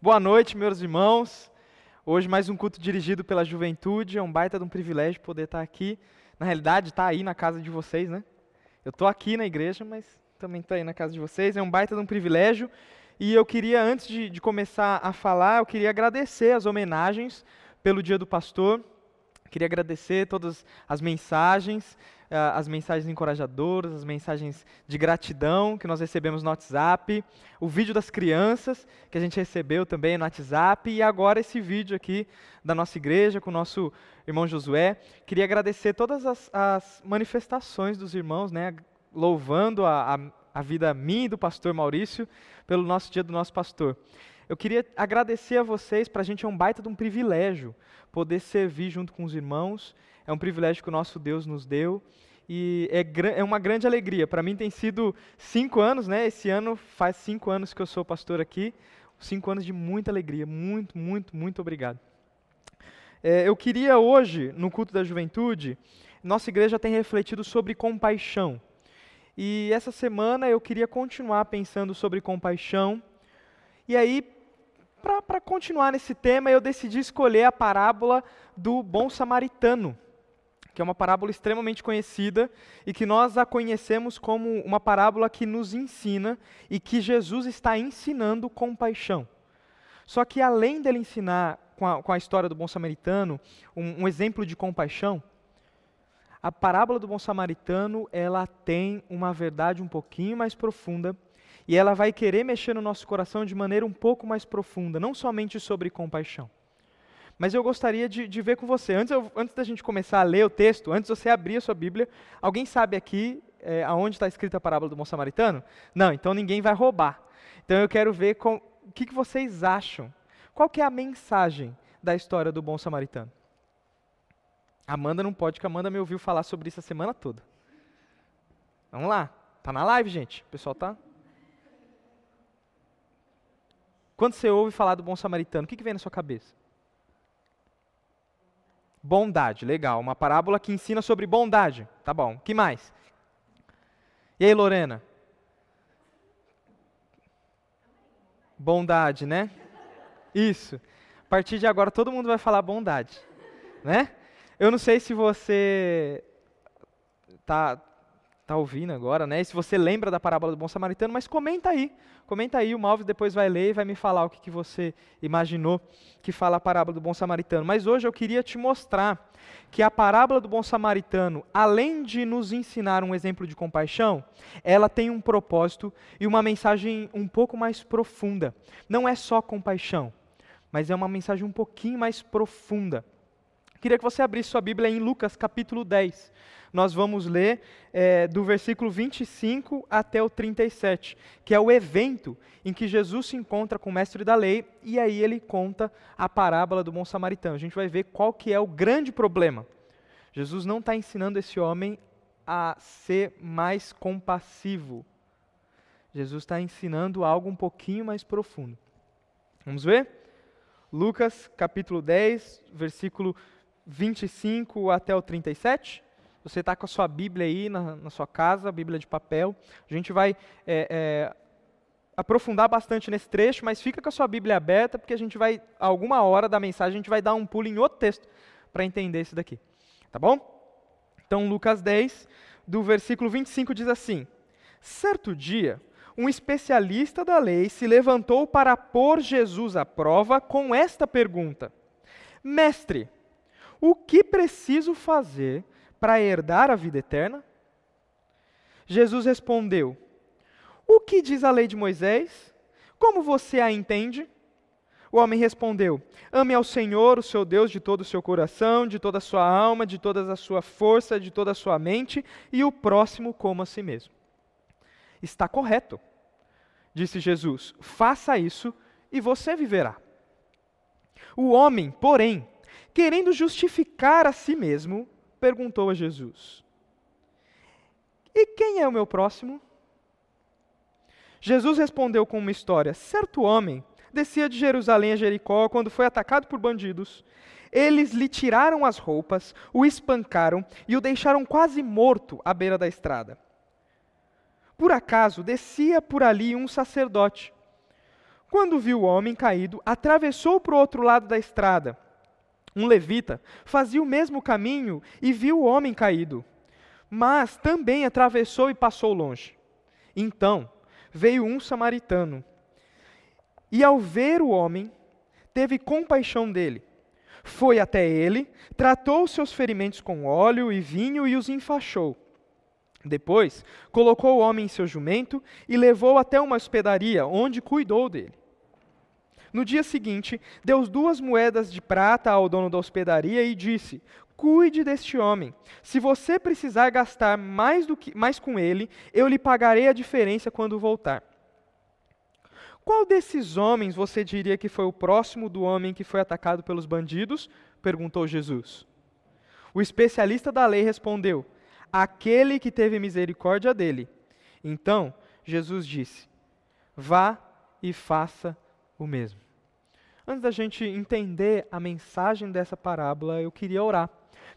Boa noite, meus irmãos. Hoje mais um culto dirigido pela juventude. É um baita de um privilégio poder estar aqui. Na realidade, estar aí na casa de vocês, né? Eu estou aqui na igreja, mas também estou aí na casa de vocês. É um baita de um privilégio. E eu queria, antes de, de começar a falar, eu queria agradecer as homenagens pelo Dia do Pastor. Queria agradecer todas as mensagens. Ah, as mensagens encorajadoras, as mensagens de gratidão que nós recebemos no WhatsApp, o vídeo das crianças que a gente recebeu também no WhatsApp e agora esse vídeo aqui da nossa igreja com o nosso irmão Josué. Queria agradecer todas as, as manifestações dos irmãos, né, louvando a, a, a vida minha e do pastor Maurício pelo nosso dia do nosso pastor. Eu queria agradecer a vocês, para a gente é um baita de um privilégio poder servir junto com os irmãos é um privilégio que o nosso Deus nos deu e é, é uma grande alegria. Para mim tem sido cinco anos, né? Esse ano faz cinco anos que eu sou pastor aqui. Cinco anos de muita alegria. Muito, muito, muito obrigado. É, eu queria hoje, no culto da juventude, nossa igreja tem refletido sobre compaixão. E essa semana eu queria continuar pensando sobre compaixão. E aí, para continuar nesse tema, eu decidi escolher a parábola do bom samaritano que é uma parábola extremamente conhecida e que nós a conhecemos como uma parábola que nos ensina e que Jesus está ensinando compaixão. Só que além dele ensinar com a, com a história do bom samaritano um, um exemplo de compaixão, a parábola do bom samaritano ela tem uma verdade um pouquinho mais profunda e ela vai querer mexer no nosso coração de maneira um pouco mais profunda, não somente sobre compaixão. Mas eu gostaria de, de ver com você. Antes, eu, antes da gente começar a ler o texto, antes de você abrir a sua Bíblia, alguém sabe aqui é, aonde está escrita a parábola do bom samaritano? Não, então ninguém vai roubar. Então eu quero ver com, o que, que vocês acham. Qual que é a mensagem da história do bom samaritano? Amanda não pode, a Amanda me ouviu falar sobre isso a semana toda. Vamos lá. Tá na live, gente? O pessoal tá? Quando você ouve falar do bom samaritano, o que, que vem na sua cabeça? Bondade, legal. Uma parábola que ensina sobre bondade. Tá bom. que mais? E aí, Lorena? Bondade, né? Isso. A partir de agora todo mundo vai falar bondade, né? Eu não sei se você tá tá ouvindo agora, né? E se você lembra da parábola do bom samaritano, mas comenta aí. Comenta aí, o Malves depois vai ler e vai me falar o que, que você imaginou que fala a parábola do bom samaritano. Mas hoje eu queria te mostrar que a parábola do bom samaritano, além de nos ensinar um exemplo de compaixão, ela tem um propósito e uma mensagem um pouco mais profunda. Não é só compaixão, mas é uma mensagem um pouquinho mais profunda. Queria que você abrisse sua Bíblia em Lucas capítulo 10 nós vamos ler é, do versículo 25 até o 37, que é o evento em que Jesus se encontra com o mestre da lei e aí ele conta a parábola do bom samaritano. A gente vai ver qual que é o grande problema. Jesus não está ensinando esse homem a ser mais compassivo. Jesus está ensinando algo um pouquinho mais profundo. Vamos ver? Lucas capítulo 10, versículo 25 até o 37. Você está com a sua Bíblia aí na, na, sua casa, Bíblia de papel. A gente vai é, é, aprofundar bastante nesse trecho, mas fica com a sua Bíblia aberta, porque a gente vai, alguma hora da mensagem, a gente vai dar um pulo em outro texto para entender isso daqui. Tá bom? Então, Lucas 10, do versículo 25, diz assim: Certo dia, um especialista da lei se levantou para pôr Jesus à prova com esta pergunta: Mestre, o que preciso fazer para herdar a vida eterna? Jesus respondeu: O que diz a lei de Moisés? Como você a entende? O homem respondeu: Ame ao Senhor, o seu Deus, de todo o seu coração, de toda a sua alma, de toda a sua força, de toda a sua mente, e o próximo como a si mesmo. Está correto, disse Jesus. Faça isso e você viverá. O homem, porém, querendo justificar a si mesmo, perguntou a Jesus: E quem é o meu próximo? Jesus respondeu com uma história: Certo homem descia de Jerusalém a Jericó quando foi atacado por bandidos. Eles lhe tiraram as roupas, o espancaram e o deixaram quase morto à beira da estrada. Por acaso descia por ali um sacerdote. Quando viu o homem caído, atravessou para o outro lado da estrada. Um levita fazia o mesmo caminho e viu o homem caído, mas também atravessou e passou longe. Então veio um samaritano e, ao ver o homem, teve compaixão dele. Foi até ele, tratou seus ferimentos com óleo e vinho e os enfaixou. Depois, colocou o homem em seu jumento e levou até uma hospedaria, onde cuidou dele. No dia seguinte, deu duas moedas de prata ao dono da hospedaria e disse: Cuide deste homem. Se você precisar gastar mais, do que, mais com ele, eu lhe pagarei a diferença quando voltar. Qual desses homens você diria que foi o próximo do homem que foi atacado pelos bandidos? perguntou Jesus. O especialista da lei respondeu: Aquele que teve misericórdia dele. Então Jesus disse: Vá e faça o mesmo. Antes da gente entender a mensagem dessa parábola, eu queria orar.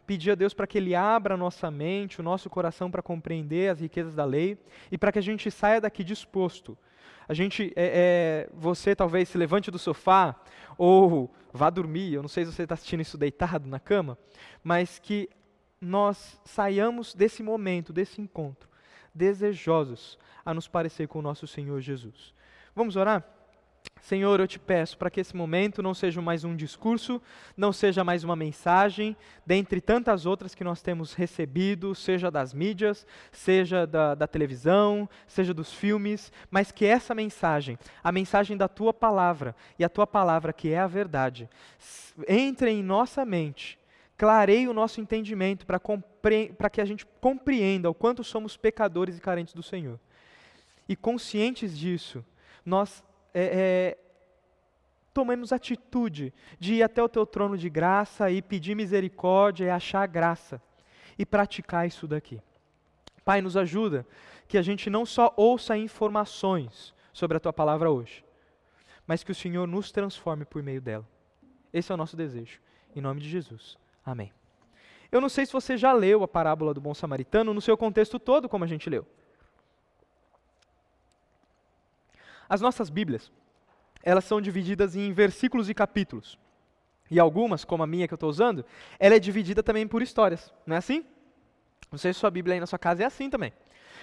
Pedir a Deus para que Ele abra a nossa mente, o nosso coração para compreender as riquezas da lei e para que a gente saia daqui disposto. A gente, é, é, você talvez se levante do sofá ou vá dormir, eu não sei se você está assistindo isso deitado na cama, mas que nós saiamos desse momento, desse encontro, desejosos a nos parecer com o nosso Senhor Jesus. Vamos orar? Senhor, eu te peço para que esse momento não seja mais um discurso, não seja mais uma mensagem, dentre tantas outras que nós temos recebido, seja das mídias, seja da, da televisão, seja dos filmes, mas que essa mensagem, a mensagem da tua palavra e a tua palavra, que é a verdade, entre em nossa mente, clareie o nosso entendimento para que a gente compreenda o quanto somos pecadores e carentes do Senhor. E conscientes disso, nós é, é, tomemos atitude de ir até o teu trono de graça e pedir misericórdia e achar graça e praticar isso daqui. Pai, nos ajuda que a gente não só ouça informações sobre a tua palavra hoje, mas que o Senhor nos transforme por meio dela. Esse é o nosso desejo. Em nome de Jesus. Amém. Eu não sei se você já leu a parábola do bom samaritano no seu contexto todo, como a gente leu. As nossas Bíblias, elas são divididas em versículos e capítulos. E algumas, como a minha que eu estou usando, ela é dividida também por histórias. Não é assim? Não sei se sua Bíblia aí na sua casa é assim também.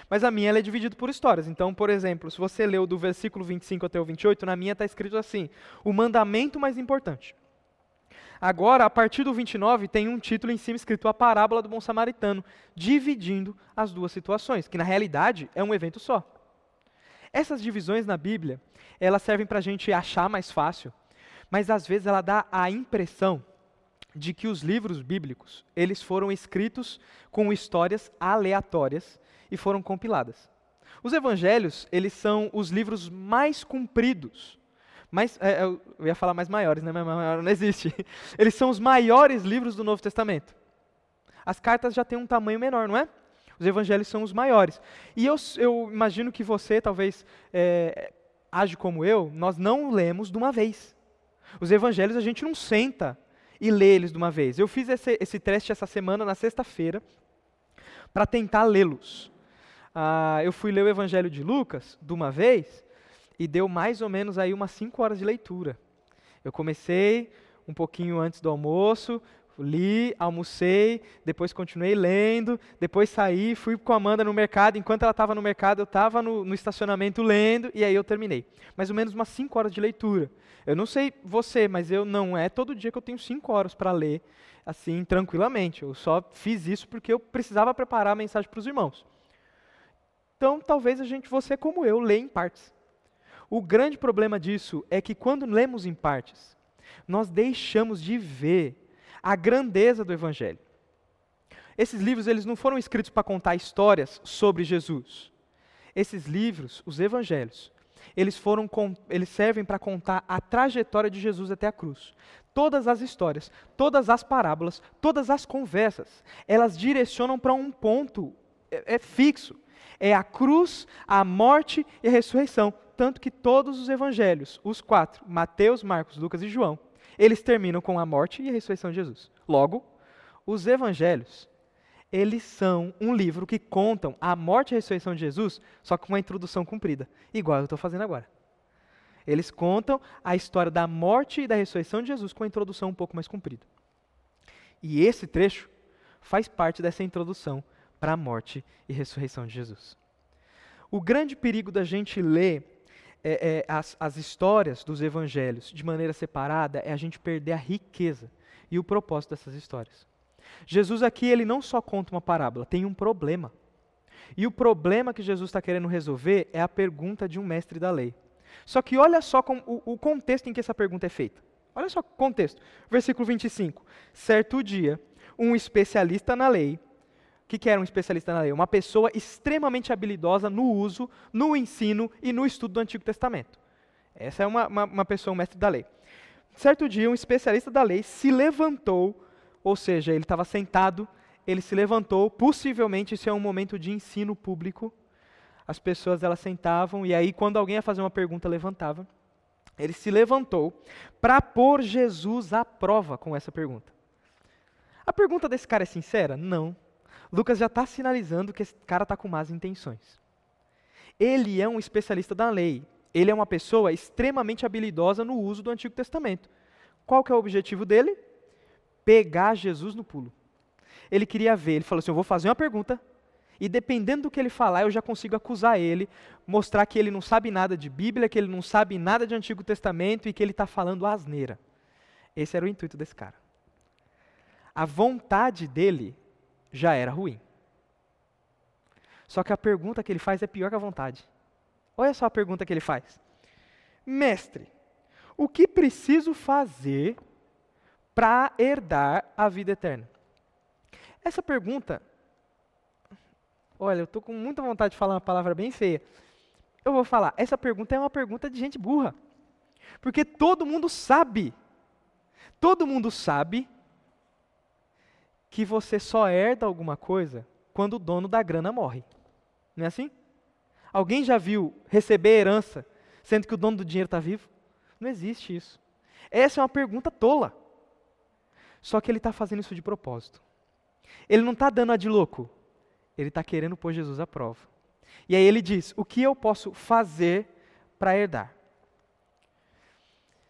Mas a minha ela é dividida por histórias. Então, por exemplo, se você leu do versículo 25 até o 28, na minha está escrito assim: o mandamento mais importante. Agora, a partir do 29, tem um título em cima escrito A Parábola do Bom Samaritano, dividindo as duas situações, que na realidade é um evento só. Essas divisões na Bíblia, elas servem para a gente achar mais fácil, mas às vezes ela dá a impressão de que os livros bíblicos, eles foram escritos com histórias aleatórias e foram compiladas. Os evangelhos, eles são os livros mais compridos, mais, é, eu ia falar mais maiores, né? mas maior não existe. Eles são os maiores livros do Novo Testamento. As cartas já têm um tamanho menor, não é? Os evangelhos são os maiores. E eu, eu imagino que você talvez é, age como eu, nós não lemos de uma vez. Os evangelhos a gente não senta e lê eles de uma vez. Eu fiz esse, esse teste essa semana, na sexta-feira, para tentar lê-los. Ah, eu fui ler o evangelho de Lucas de uma vez e deu mais ou menos aí umas cinco horas de leitura. Eu comecei um pouquinho antes do almoço, li, almocei, depois continuei lendo, depois saí, fui com a Amanda no mercado. Enquanto ela estava no mercado, eu estava no, no, estacionamento lendo e aí eu terminei. Mais ou menos umas 5 horas de leitura. Eu não sei você, mas eu não é todo dia que eu tenho 5 horas para ler, assim, tranquilamente. Eu só fiz isso porque eu precisava preparar a mensagem para os irmãos. Então, talvez a gente, você como eu, lê em partes. O grande problema disso é que quando lemos em partes, nós deixamos de ver a grandeza do Evangelho. Esses livros eles não foram escritos para contar histórias sobre Jesus. Esses livros, os Evangelhos, eles, foram, eles servem para contar a trajetória de Jesus até a cruz. Todas as histórias, todas as parábolas, todas as conversas, elas direcionam para um ponto é, é fixo. É a cruz, a morte e a ressurreição. Tanto que todos os evangelhos, os quatro, Mateus, Marcos, Lucas e João, eles terminam com a morte e a ressurreição de Jesus. Logo, os evangelhos, eles são um livro que contam a morte e a ressurreição de Jesus, só com uma introdução cumprida, igual eu estou fazendo agora. Eles contam a história da morte e da ressurreição de Jesus com a introdução um pouco mais comprida. E esse trecho faz parte dessa introdução para a morte e ressurreição de Jesus. O grande perigo da gente ler é, é, as, as histórias dos evangelhos de maneira separada é a gente perder a riqueza e o propósito dessas histórias. Jesus aqui, ele não só conta uma parábola, tem um problema. E o problema que Jesus está querendo resolver é a pergunta de um mestre da lei. Só que olha só com, o, o contexto em que essa pergunta é feita. Olha só o contexto. Versículo 25. Certo dia, um especialista na lei. Que, que era um especialista na lei? Uma pessoa extremamente habilidosa no uso, no ensino e no estudo do Antigo Testamento. Essa é uma, uma, uma pessoa, um mestre da lei. Certo dia, um especialista da lei se levantou, ou seja, ele estava sentado, ele se levantou, possivelmente isso é um momento de ensino público. As pessoas elas sentavam e aí quando alguém ia fazer uma pergunta levantava. Ele se levantou para pôr Jesus à prova com essa pergunta. A pergunta desse cara é sincera? Não. Lucas já está sinalizando que esse cara está com más intenções. Ele é um especialista da lei. Ele é uma pessoa extremamente habilidosa no uso do Antigo Testamento. Qual que é o objetivo dele? Pegar Jesus no pulo. Ele queria ver, ele falou assim: Eu vou fazer uma pergunta, e dependendo do que ele falar, eu já consigo acusar ele, mostrar que ele não sabe nada de Bíblia, que ele não sabe nada de Antigo Testamento e que ele está falando asneira. Esse era o intuito desse cara. A vontade dele já era ruim. Só que a pergunta que ele faz é pior que a vontade. Olha só a pergunta que ele faz: Mestre, o que preciso fazer para herdar a vida eterna? Essa pergunta Olha, eu estou com muita vontade de falar uma palavra bem feia. Eu vou falar, essa pergunta é uma pergunta de gente burra. Porque todo mundo sabe, todo mundo sabe que você só herda alguma coisa quando o dono da grana morre. Não é assim? Alguém já viu receber herança sendo que o dono do dinheiro está vivo? Não existe isso. Essa é uma pergunta tola. Só que ele está fazendo isso de propósito. Ele não está dando a de louco ele está querendo pôr Jesus à prova. E aí ele diz: O que eu posso fazer para herdar?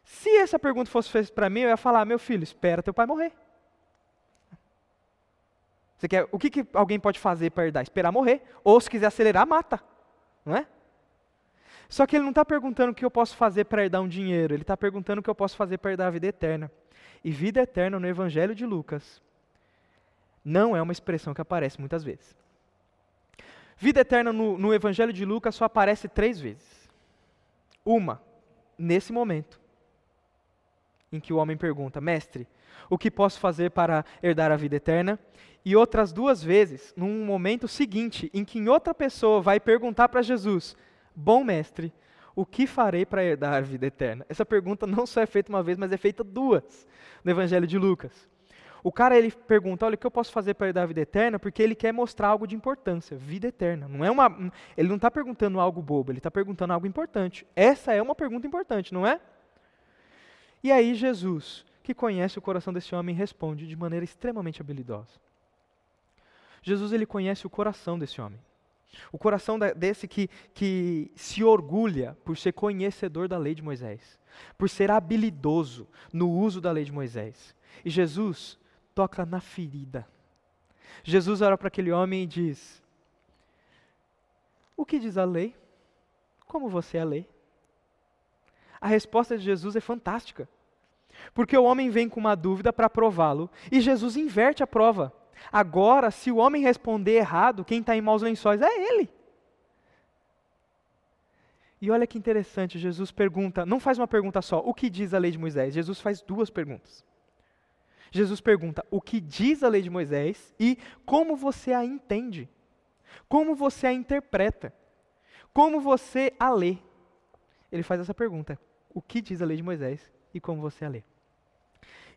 Se essa pergunta fosse feita para mim, eu ia falar: Meu filho, espera teu pai morrer. Você quer, o que, que alguém pode fazer para herdar? Esperar morrer. Ou se quiser acelerar, mata. Não é? Só que ele não está perguntando o que eu posso fazer para herdar um dinheiro, ele está perguntando o que eu posso fazer para herdar a vida eterna. E vida eterna no Evangelho de Lucas não é uma expressão que aparece muitas vezes. Vida eterna no, no Evangelho de Lucas só aparece três vezes. Uma, nesse momento, em que o homem pergunta: Mestre, o que posso fazer para herdar a vida eterna? E outras duas vezes, num momento seguinte, em que outra pessoa vai perguntar para Jesus: Bom mestre, o que farei para herdar a vida eterna? Essa pergunta não só é feita uma vez, mas é feita duas no Evangelho de Lucas. O cara ele pergunta, olha, o que eu posso fazer para herdar a vida eterna? Porque ele quer mostrar algo de importância, vida eterna. Não é uma, ele não está perguntando algo bobo, ele está perguntando algo importante. Essa é uma pergunta importante, não é? E aí Jesus, que conhece o coração desse homem, responde de maneira extremamente habilidosa. Jesus ele conhece o coração desse homem. O coração desse que, que se orgulha por ser conhecedor da lei de Moisés, por ser habilidoso no uso da lei de Moisés. E Jesus toca na ferida. Jesus olha para aquele homem e diz: O que diz a lei? Como você é a lei? A resposta de Jesus é fantástica. Porque o homem vem com uma dúvida para prová-lo e Jesus inverte a prova. Agora, se o homem responder errado, quem está em maus lençóis é ele. E olha que interessante, Jesus pergunta, não faz uma pergunta só, o que diz a lei de Moisés? Jesus faz duas perguntas. Jesus pergunta o que diz a lei de Moisés e como você a entende. Como você a interpreta. Como você a lê. Ele faz essa pergunta: o que diz a lei de Moisés e como você a lê.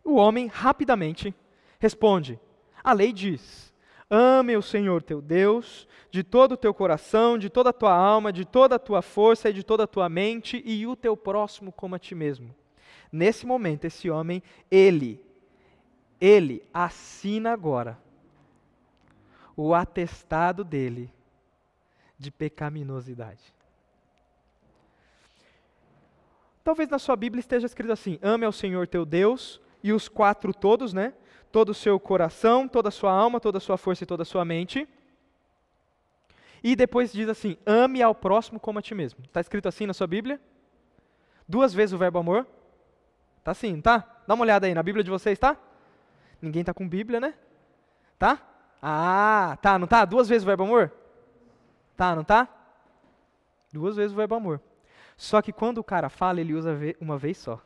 O homem rapidamente responde: a lei diz: Ame o Senhor teu Deus de todo o teu coração, de toda a tua alma, de toda a tua força e de toda a tua mente, e o teu próximo como a ti mesmo. Nesse momento, esse homem, ele ele assina agora o atestado dele de pecaminosidade. Talvez na sua Bíblia esteja escrito assim: ame ao Senhor teu Deus e os quatro todos, né? Todo o seu coração, toda a sua alma, toda a sua força e toda a sua mente. E depois diz assim: ame ao próximo como a ti mesmo. Está escrito assim na sua Bíblia? Duas vezes o verbo amor? Tá assim, tá? Dá uma olhada aí na Bíblia de vocês, tá? Ninguém está com Bíblia, né? Tá? Ah, tá, não tá? Duas vezes o verbo amor? Tá, não tá? Duas vezes o verbo amor. Só que quando o cara fala, ele usa uma vez só.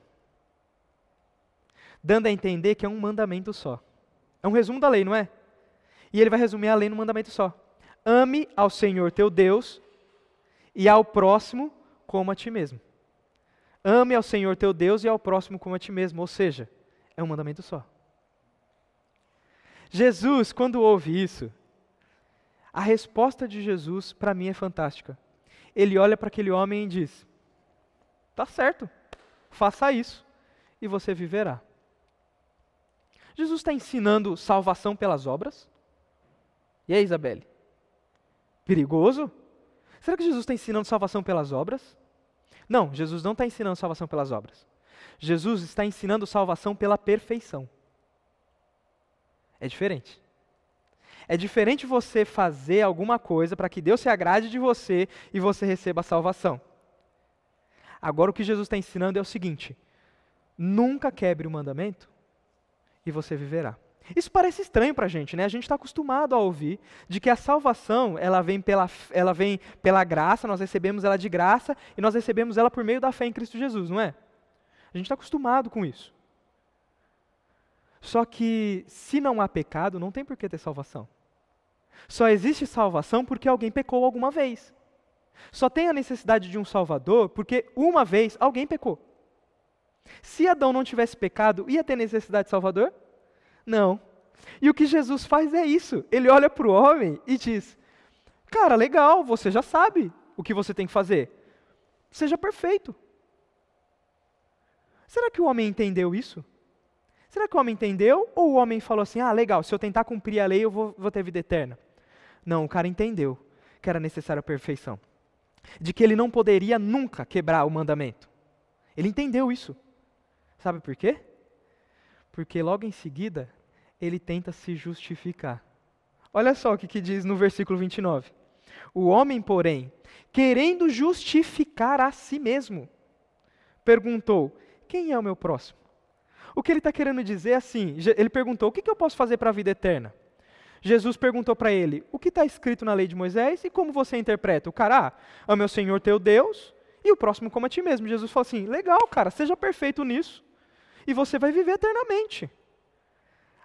Dando a entender que é um mandamento só. É um resumo da lei, não é? E ele vai resumir a lei no mandamento só. Ame ao Senhor teu Deus e ao próximo como a ti mesmo. Ame ao Senhor teu Deus e ao próximo como a ti mesmo. Ou seja, é um mandamento só. Jesus, quando ouve isso, a resposta de Jesus para mim é fantástica. Ele olha para aquele homem e diz: Tá certo, faça isso e você viverá. Jesus está ensinando salvação pelas obras? E aí, Isabelle? Perigoso? Será que Jesus está ensinando salvação pelas obras? Não, Jesus não está ensinando salvação pelas obras. Jesus está ensinando salvação pela perfeição. É diferente. É diferente você fazer alguma coisa para que Deus se agrade de você e você receba a salvação. Agora, o que Jesus está ensinando é o seguinte: nunca quebre o mandamento e você viverá. Isso parece estranho para a gente, né? A gente está acostumado a ouvir de que a salvação ela vem, pela, ela vem pela graça, nós recebemos ela de graça e nós recebemos ela por meio da fé em Cristo Jesus, não é? A gente está acostumado com isso. Só que se não há pecado, não tem por que ter salvação. Só existe salvação porque alguém pecou alguma vez. Só tem a necessidade de um Salvador porque uma vez alguém pecou. Se Adão não tivesse pecado, ia ter necessidade de Salvador? Não. E o que Jesus faz é isso. Ele olha para o homem e diz: Cara, legal, você já sabe o que você tem que fazer. Seja perfeito. Será que o homem entendeu isso? Será que o homem entendeu? Ou o homem falou assim: ah, legal, se eu tentar cumprir a lei, eu vou, vou ter vida eterna? Não, o cara entendeu que era necessária a perfeição. De que ele não poderia nunca quebrar o mandamento. Ele entendeu isso. Sabe por quê? Porque logo em seguida, ele tenta se justificar. Olha só o que, que diz no versículo 29. O homem, porém, querendo justificar a si mesmo, perguntou: Quem é o meu próximo? O que ele está querendo dizer é assim: ele perguntou, o que, que eu posso fazer para a vida eterna? Jesus perguntou para ele, o que está escrito na lei de Moisés e como você interpreta? O cara, ah, ame o Senhor teu Deus e o próximo como a ti mesmo. Jesus falou assim, legal, cara, seja perfeito nisso e você vai viver eternamente.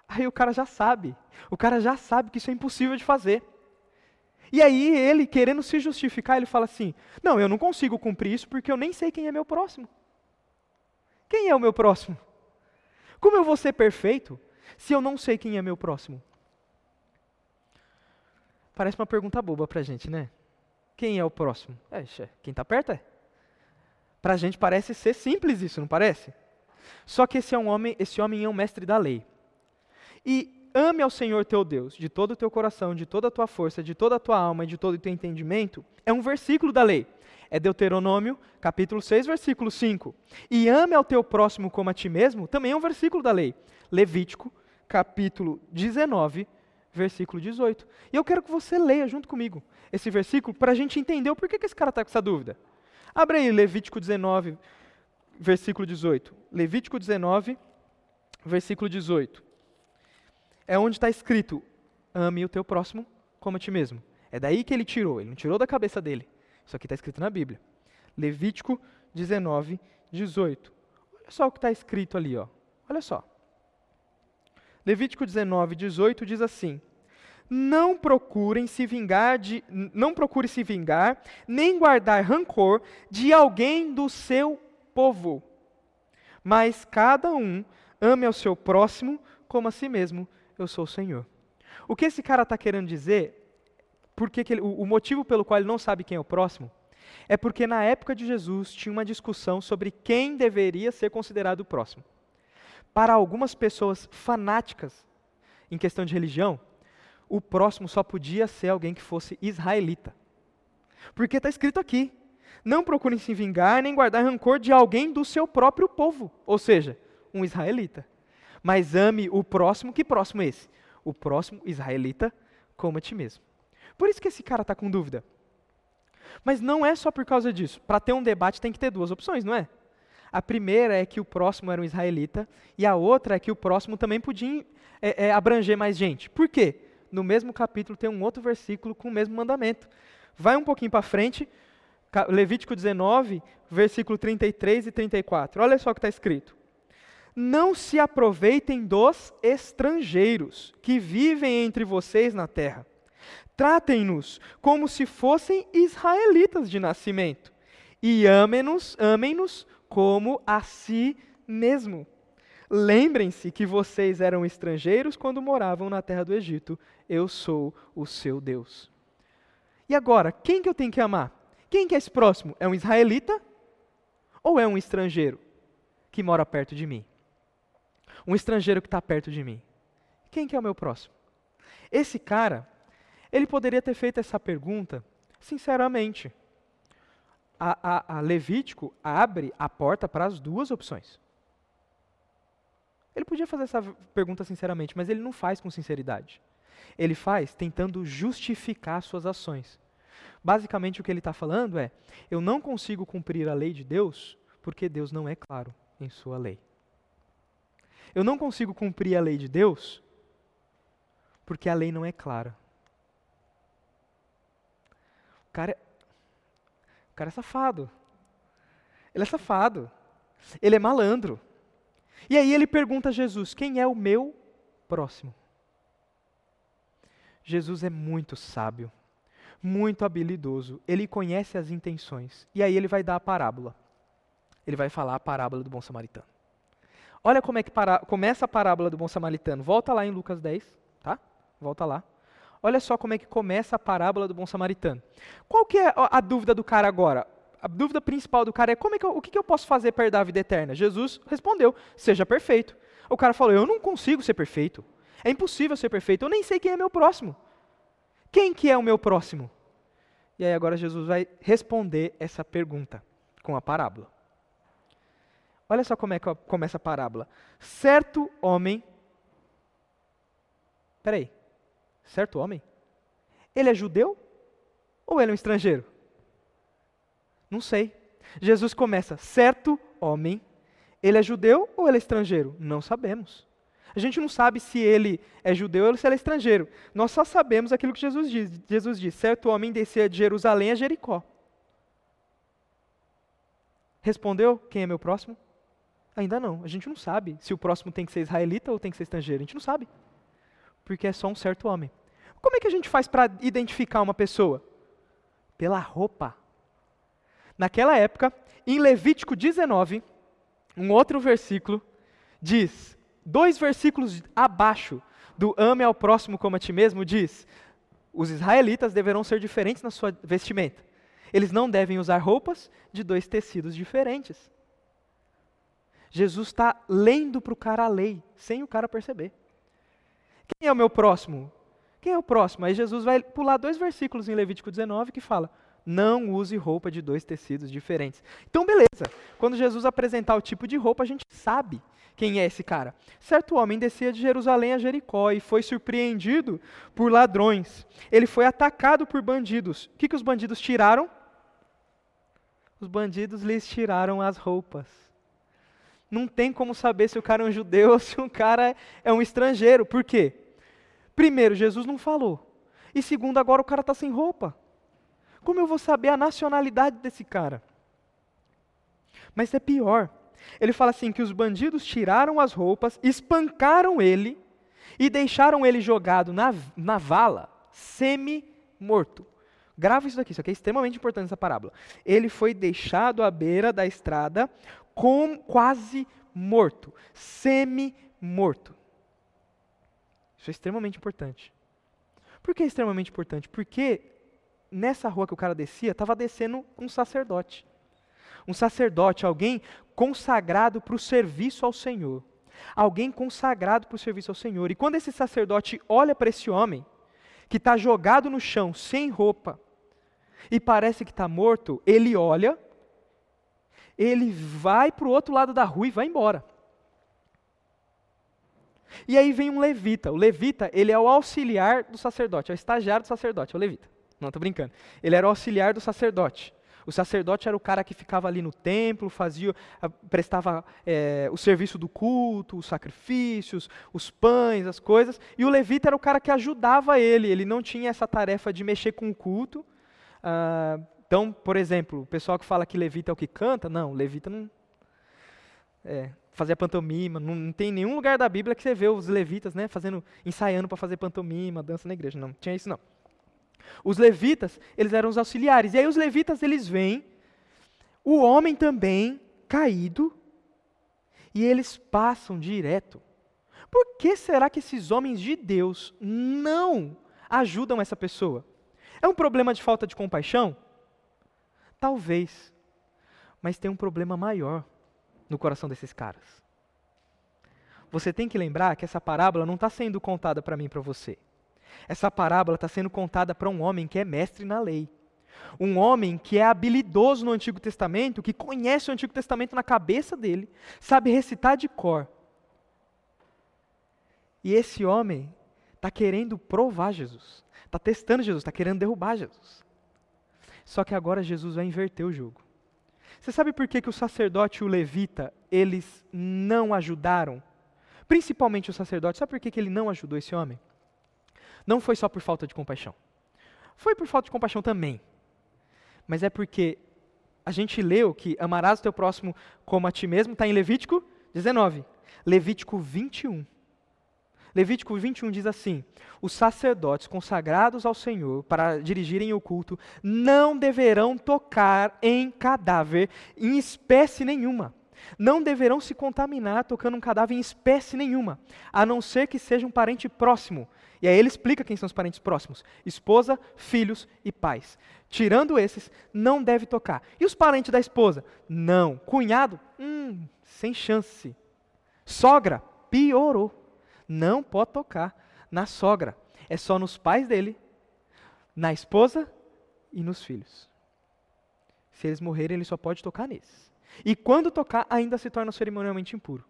Aí o cara já sabe, o cara já sabe que isso é impossível de fazer. E aí ele, querendo se justificar, ele fala assim: Não, eu não consigo cumprir isso porque eu nem sei quem é meu próximo. Quem é o meu próximo? Como eu vou ser perfeito se eu não sei quem é meu próximo? Parece uma pergunta boba para a gente, né? Quem é o próximo? É, quem está perto é. Para a gente parece ser simples isso, não parece? Só que esse, é um homem, esse homem é um mestre da lei. E ame ao Senhor teu Deus de todo o teu coração, de toda a tua força, de toda a tua alma e de todo o teu entendimento, é um versículo da lei é Deuteronômio, capítulo 6, versículo 5. E ame ao teu próximo como a ti mesmo, também é um versículo da lei. Levítico, capítulo 19, versículo 18. E eu quero que você leia junto comigo esse versículo para a gente entender o porquê que esse cara está com essa dúvida. Abre aí Levítico 19, versículo 18. Levítico 19, versículo 18. É onde está escrito: ame o teu próximo como a ti mesmo. É daí que ele tirou, ele não tirou da cabeça dele. Isso aqui está escrito na Bíblia. Levítico 19, 18. Olha só o que está escrito ali, ó. Olha só. Levítico 19, 18 diz assim: Não procurem se vingar de, não procure se vingar, nem guardar rancor de alguém do seu povo. Mas cada um ame ao seu próximo como a si mesmo. Eu sou o Senhor. O que esse cara está querendo dizer porque ele, o, o motivo pelo qual ele não sabe quem é o próximo é porque na época de Jesus tinha uma discussão sobre quem deveria ser considerado o próximo. Para algumas pessoas fanáticas em questão de religião, o próximo só podia ser alguém que fosse israelita. Porque está escrito aqui: Não procurem se vingar nem guardar rancor de alguém do seu próprio povo, ou seja, um israelita. Mas ame o próximo, que próximo é esse? O próximo israelita como a ti mesmo. Por isso que esse cara está com dúvida. Mas não é só por causa disso. Para ter um debate tem que ter duas opções, não é? A primeira é que o próximo era um israelita, e a outra é que o próximo também podia é, é, abranger mais gente. Por quê? No mesmo capítulo tem um outro versículo com o mesmo mandamento. Vai um pouquinho para frente, Levítico 19, versículo 33 e 34. Olha só o que está escrito. Não se aproveitem dos estrangeiros que vivem entre vocês na terra. Tratem-nos como se fossem israelitas de nascimento e amem-nos, amem-nos como a si mesmo. Lembrem-se que vocês eram estrangeiros quando moravam na terra do Egito. Eu sou o seu Deus. E agora, quem que eu tenho que amar? Quem que é esse próximo? É um israelita ou é um estrangeiro que mora perto de mim? Um estrangeiro que está perto de mim. Quem que é o meu próximo? Esse cara, ele poderia ter feito essa pergunta sinceramente a, a, a Levítico abre a porta para as duas opções. Ele podia fazer essa pergunta sinceramente, mas ele não faz com sinceridade. Ele faz tentando justificar suas ações. Basicamente, o que ele está falando é: eu não consigo cumprir a lei de Deus porque Deus não é claro em sua lei. Eu não consigo cumprir a lei de Deus porque a lei não é clara. O cara, cara é safado. Ele é safado. Ele é malandro. E aí ele pergunta a Jesus: quem é o meu próximo? Jesus é muito sábio, muito habilidoso. Ele conhece as intenções. E aí ele vai dar a parábola. Ele vai falar a parábola do bom samaritano. Olha como é que para... começa a parábola do bom samaritano. Volta lá em Lucas 10, tá? Volta lá. Olha só como é que começa a parábola do bom samaritano. Qual que é a dúvida do cara agora? A dúvida principal do cara é como é que eu, o que, eu posso fazer para herdar a vida eterna? Jesus respondeu: seja perfeito. O cara falou: eu não consigo ser perfeito. É impossível ser perfeito. Eu nem sei quem é meu próximo. Quem que é o meu próximo? E aí agora Jesus vai responder essa pergunta com a parábola. Olha só como é que começa a parábola. Certo homem. Peraí certo homem? Ele é judeu ou ele é um estrangeiro? Não sei. Jesus começa, certo homem, ele é judeu ou ele é estrangeiro? Não sabemos. A gente não sabe se ele é judeu ou se ele é estrangeiro. Nós só sabemos aquilo que Jesus diz. Jesus diz: certo homem descia de Jerusalém a Jericó. Respondeu: quem é meu próximo? Ainda não. A gente não sabe se o próximo tem que ser israelita ou tem que ser estrangeiro. A gente não sabe. Porque é só um certo homem. Como é que a gente faz para identificar uma pessoa? Pela roupa. Naquela época, em Levítico 19, um outro versículo diz, dois versículos abaixo do ame ao próximo como a ti mesmo, diz: os israelitas deverão ser diferentes na sua vestimenta. Eles não devem usar roupas de dois tecidos diferentes. Jesus está lendo para o cara a lei, sem o cara perceber. Quem é o meu próximo? Quem é o próximo? Aí Jesus vai pular dois versículos em Levítico 19 que fala: não use roupa de dois tecidos diferentes. Então, beleza. Quando Jesus apresentar o tipo de roupa, a gente sabe quem é esse cara. Certo homem descia de Jerusalém a Jericó e foi surpreendido por ladrões. Ele foi atacado por bandidos. O que, que os bandidos tiraram? Os bandidos lhes tiraram as roupas. Não tem como saber se o cara é um judeu ou se o cara é um estrangeiro. Por quê? Primeiro, Jesus não falou. E segundo, agora o cara está sem roupa. Como eu vou saber a nacionalidade desse cara? Mas é pior. Ele fala assim: que os bandidos tiraram as roupas, espancaram ele e deixaram ele jogado na, na vala, semi-morto. Grava isso daqui, isso aqui é extremamente importante essa parábola. Ele foi deixado à beira da estrada, com, quase morto, semi-morto. Isso é extremamente importante. Por que é extremamente importante? Porque nessa rua que o cara descia, estava descendo um sacerdote. Um sacerdote, alguém consagrado para o serviço ao Senhor. Alguém consagrado para o serviço ao Senhor. E quando esse sacerdote olha para esse homem, que está jogado no chão, sem roupa, e parece que está morto, ele olha, ele vai para o outro lado da rua e vai embora. E aí vem um levita. O levita, ele é o auxiliar do sacerdote, é o estagiário do sacerdote, é o levita. Não, estou brincando. Ele era o auxiliar do sacerdote. O sacerdote era o cara que ficava ali no templo, fazia, prestava é, o serviço do culto, os sacrifícios, os pães, as coisas. E o levita era o cara que ajudava ele. Ele não tinha essa tarefa de mexer com o culto. Ah, então, por exemplo, o pessoal que fala que levita é o que canta, não, levita não. É, fazia pantomima, não, não, tem nenhum lugar da Bíblia que você vê os levitas, né, fazendo, ensaiando para fazer pantomima, dança na igreja, não, tinha isso não. Os levitas, eles eram os auxiliares. E aí os levitas, eles vêm, o homem também caído, e eles passam direto. Por que será que esses homens de Deus não ajudam essa pessoa? É um problema de falta de compaixão? Talvez. Mas tem um problema maior no coração desses caras. Você tem que lembrar que essa parábola não está sendo contada para mim e para você. Essa parábola está sendo contada para um homem que é mestre na lei. Um homem que é habilidoso no Antigo Testamento, que conhece o Antigo Testamento na cabeça dele, sabe recitar de cor. E esse homem está querendo provar Jesus, está testando Jesus, está querendo derrubar Jesus. Só que agora Jesus vai inverter o jogo. Você sabe por que, que o sacerdote e o levita, eles não ajudaram? Principalmente o sacerdote, sabe por que, que ele não ajudou esse homem? não foi só por falta de compaixão. Foi por falta de compaixão também. Mas é porque a gente leu que amarás o teu próximo como a ti mesmo, está em Levítico 19. Levítico 21. Levítico 21 diz assim: Os sacerdotes consagrados ao Senhor para dirigirem o culto não deverão tocar em cadáver em espécie nenhuma. Não deverão se contaminar tocando um cadáver em espécie nenhuma, a não ser que seja um parente próximo, e aí ele explica quem são os parentes próximos: esposa, filhos e pais. Tirando esses, não deve tocar. E os parentes da esposa? Não. Cunhado? Hum, sem chance. Sogra? Piorou. Não pode tocar na sogra. É só nos pais dele, na esposa e nos filhos. Se eles morrerem, ele só pode tocar nesses. E quando tocar, ainda se torna cerimonialmente impuro.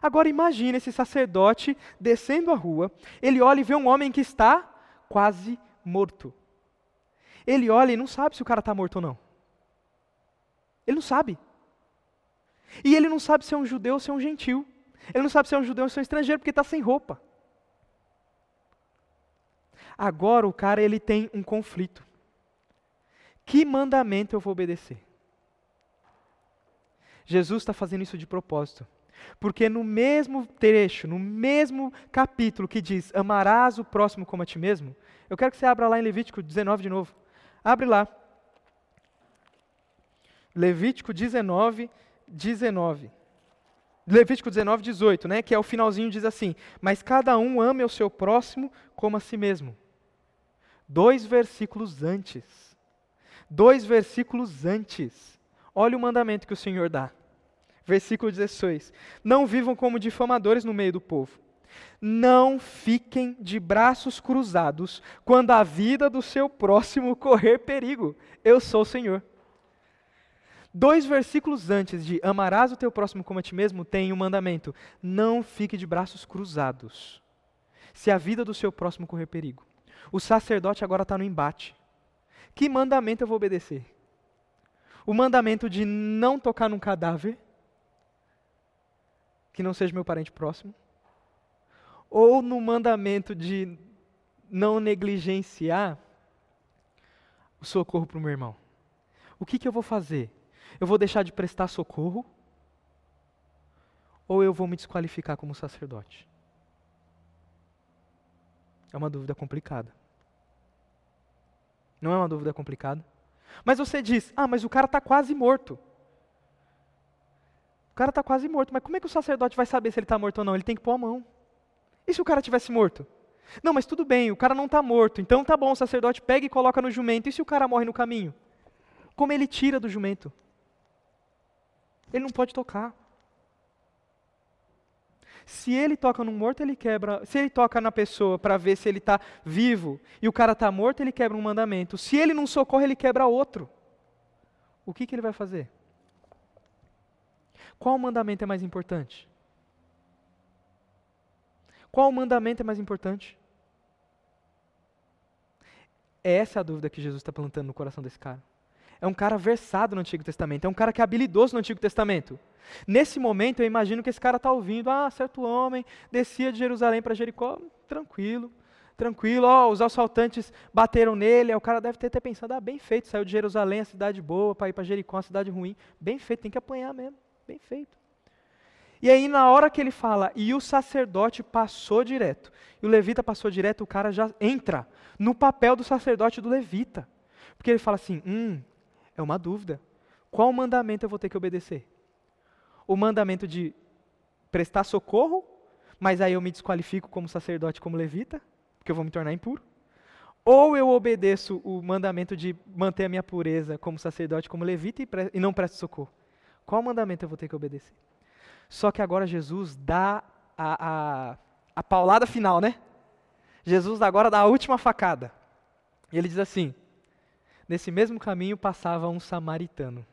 Agora imagine esse sacerdote descendo a rua, ele olha e vê um homem que está quase morto. Ele olha e não sabe se o cara está morto ou não. Ele não sabe. E ele não sabe se é um judeu ou se é um gentil. Ele não sabe se é um judeu ou se é um estrangeiro, porque está sem roupa. Agora o cara ele tem um conflito. Que mandamento eu vou obedecer? Jesus está fazendo isso de propósito. Porque no mesmo trecho, no mesmo capítulo que diz amarás o próximo como a ti mesmo, eu quero que você abra lá em Levítico 19 de novo. Abre lá. Levítico 19, 19. Levítico 19, 18, né, que é o finalzinho, diz assim: Mas cada um ame o seu próximo como a si mesmo. Dois versículos antes. Dois versículos antes. Olha o mandamento que o Senhor dá. Versículo 16: Não vivam como difamadores no meio do povo. Não fiquem de braços cruzados quando a vida do seu próximo correr perigo. Eu sou o Senhor. Dois versículos antes de amarás o teu próximo como a ti mesmo, tem o um mandamento: não fique de braços cruzados. Se a vida do seu próximo correr perigo. O sacerdote agora está no embate. Que mandamento eu vou obedecer? O mandamento de não tocar num cadáver que não seja meu parente próximo, ou no mandamento de não negligenciar o socorro para o meu irmão. O que, que eu vou fazer? Eu vou deixar de prestar socorro? Ou eu vou me desqualificar como sacerdote? É uma dúvida complicada. Não é uma dúvida complicada? Mas você diz: ah, mas o cara está quase morto. O cara está quase morto, mas como é que o sacerdote vai saber se ele está morto ou não? Ele tem que pôr a mão. E se o cara tivesse morto? Não, mas tudo bem, o cara não está morto, então tá bom, o sacerdote pega e coloca no jumento. E se o cara morre no caminho? Como ele tira do jumento? Ele não pode tocar. Se ele toca no morto, ele quebra. Se ele toca na pessoa para ver se ele está vivo e o cara está morto, ele quebra um mandamento. Se ele não socorre, ele quebra outro. O que, que ele vai fazer? Qual mandamento é mais importante? Qual mandamento é mais importante? Essa é a dúvida que Jesus está plantando no coração desse cara. É um cara versado no Antigo Testamento, é um cara que é habilidoso no Antigo Testamento. Nesse momento, eu imagino que esse cara está ouvindo: ah, certo homem descia de Jerusalém para Jericó, tranquilo, tranquilo. Ó, os assaltantes bateram nele. Aí o cara deve ter até pensado: ah, bem feito, saiu de Jerusalém, a cidade boa, para ir para Jericó, a cidade ruim. Bem feito, tem que apanhar mesmo, bem feito. E aí, na hora que ele fala, e o sacerdote passou direto, e o levita passou direto, o cara já entra no papel do sacerdote do levita. Porque ele fala assim: hum, é uma dúvida. Qual mandamento eu vou ter que obedecer? O mandamento de prestar socorro, mas aí eu me desqualifico como sacerdote, como levita, porque eu vou me tornar impuro? Ou eu obedeço o mandamento de manter a minha pureza como sacerdote, como levita e, e não presto socorro? Qual mandamento eu vou ter que obedecer? Só que agora Jesus dá a, a, a paulada final, né? Jesus agora dá a última facada. E ele diz assim: Nesse mesmo caminho passava um samaritano.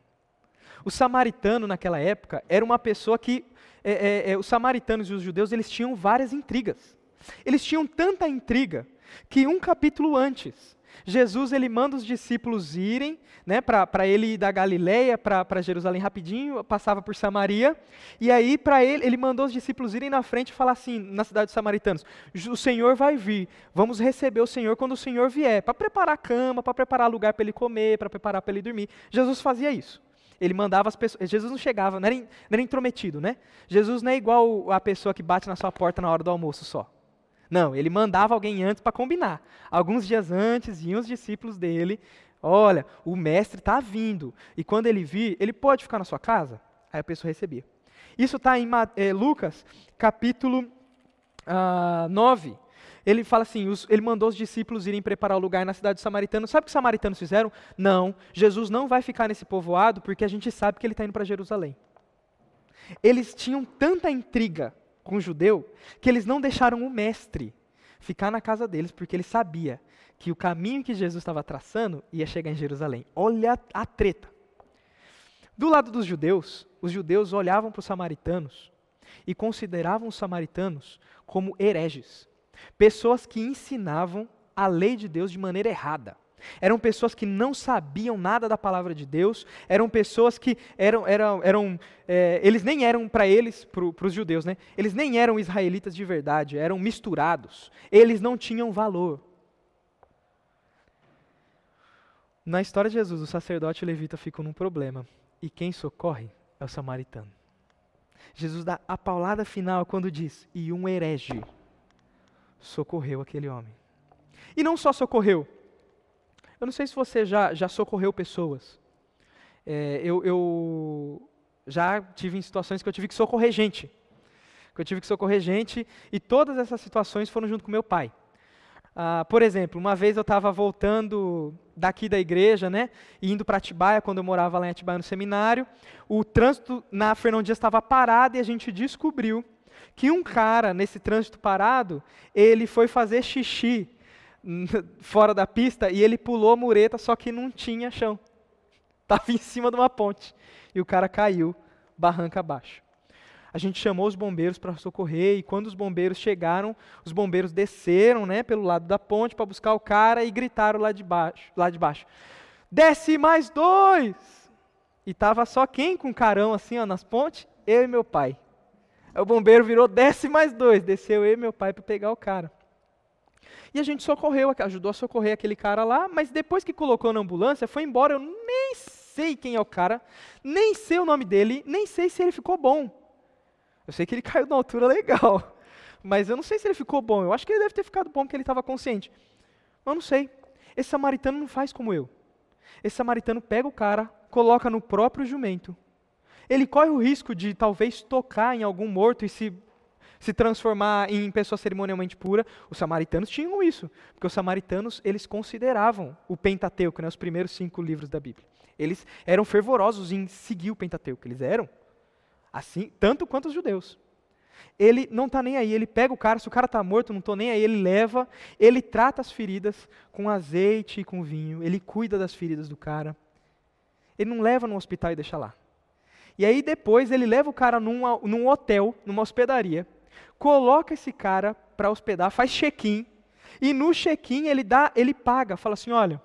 O samaritano naquela época era uma pessoa que é, é, é, os samaritanos e os judeus eles tinham várias intrigas. Eles tinham tanta intriga que um capítulo antes Jesus ele manda os discípulos irem, né, para ele ir da Galileia para Jerusalém rapidinho, passava por Samaria, e aí para ele ele mandou os discípulos irem na frente e falar assim na cidade dos samaritanos: o Senhor vai vir, vamos receber o Senhor quando o Senhor vier, para preparar a cama, para preparar lugar para ele comer, para preparar para ele dormir. Jesus fazia isso. Ele mandava as pessoas. Jesus não chegava, não era, não era intrometido, né? Jesus não é igual a pessoa que bate na sua porta na hora do almoço só. Não, ele mandava alguém antes para combinar. Alguns dias antes, iam os discípulos dele. Olha, o mestre está vindo. E quando ele vir, ele pode ficar na sua casa? Aí a pessoa recebia. Isso está em eh, Lucas, capítulo uh, ah, 9. Ele fala assim: os, ele mandou os discípulos irem preparar o lugar na cidade dos samaritanos. Sabe o que os samaritanos fizeram? Não, Jesus não vai ficar nesse povoado porque a gente sabe que ele está indo para Jerusalém. Eles tinham tanta intriga com judeu que eles não deixaram o mestre ficar na casa deles, porque ele sabia que o caminho que Jesus estava traçando ia chegar em Jerusalém. Olha a treta. Do lado dos judeus, os judeus olhavam para os samaritanos e consideravam os samaritanos como hereges, pessoas que ensinavam a lei de Deus de maneira errada. Eram pessoas que não sabiam nada da palavra de Deus, eram pessoas que eram, eram, eram é, eles nem eram para eles, para os judeus, né? Eles nem eram israelitas de verdade, eram misturados. Eles não tinham valor. Na história de Jesus, o sacerdote e levita ficam num problema, e quem socorre é o samaritano. Jesus dá a paulada final quando diz: E um herege socorreu aquele homem. E não só socorreu, eu não sei se você já, já socorreu pessoas. É, eu, eu já tive em situações que eu tive que socorrer gente. Que eu tive que socorrer gente e todas essas situações foram junto com meu pai. Ah, por exemplo, uma vez eu estava voltando daqui da igreja, né, indo para Atibaia, quando eu morava lá em Atibaia no seminário, o trânsito na Fernão Dias estava parado e a gente descobriu que um cara nesse trânsito parado, ele foi fazer xixi fora da pista e ele pulou a mureta, só que não tinha chão. Estava em cima de uma ponte. E o cara caiu, barranca abaixo. A gente chamou os bombeiros para socorrer e quando os bombeiros chegaram, os bombeiros desceram, né, pelo lado da ponte para buscar o cara e gritaram lá de baixo, lá de baixo. Desce mais dois! E tava só quem com carão assim, ó, nas pontes? Eu e meu pai. O bombeiro virou, desce mais dois. Desceu eu e meu pai para pegar o cara. E a gente socorreu, ajudou a socorrer aquele cara lá, mas depois que colocou na ambulância, foi embora. Eu nem sei quem é o cara, nem sei o nome dele, nem sei se ele ficou bom. Eu sei que ele caiu de uma altura legal, mas eu não sei se ele ficou bom. Eu acho que ele deve ter ficado bom porque ele estava consciente. Eu não sei. Esse samaritano não faz como eu. Esse samaritano pega o cara, coloca no próprio jumento. Ele corre o risco de talvez tocar em algum morto e se se transformar em pessoa cerimonialmente pura, os samaritanos tinham isso, porque os samaritanos eles consideravam o Pentateuco, né, os primeiros cinco livros da Bíblia. Eles eram fervorosos em seguir o Pentateuco, eles eram assim tanto quanto os judeus. Ele não está nem aí, ele pega o cara, se o cara está morto, não estou nem aí, ele leva, ele trata as feridas com azeite e com vinho, ele cuida das feridas do cara. Ele não leva no hospital e deixa lá. E aí depois ele leva o cara num, num hotel, numa hospedaria, coloca esse cara para hospedar, faz check-in, e no check-in ele dá, ele paga, fala assim, olha,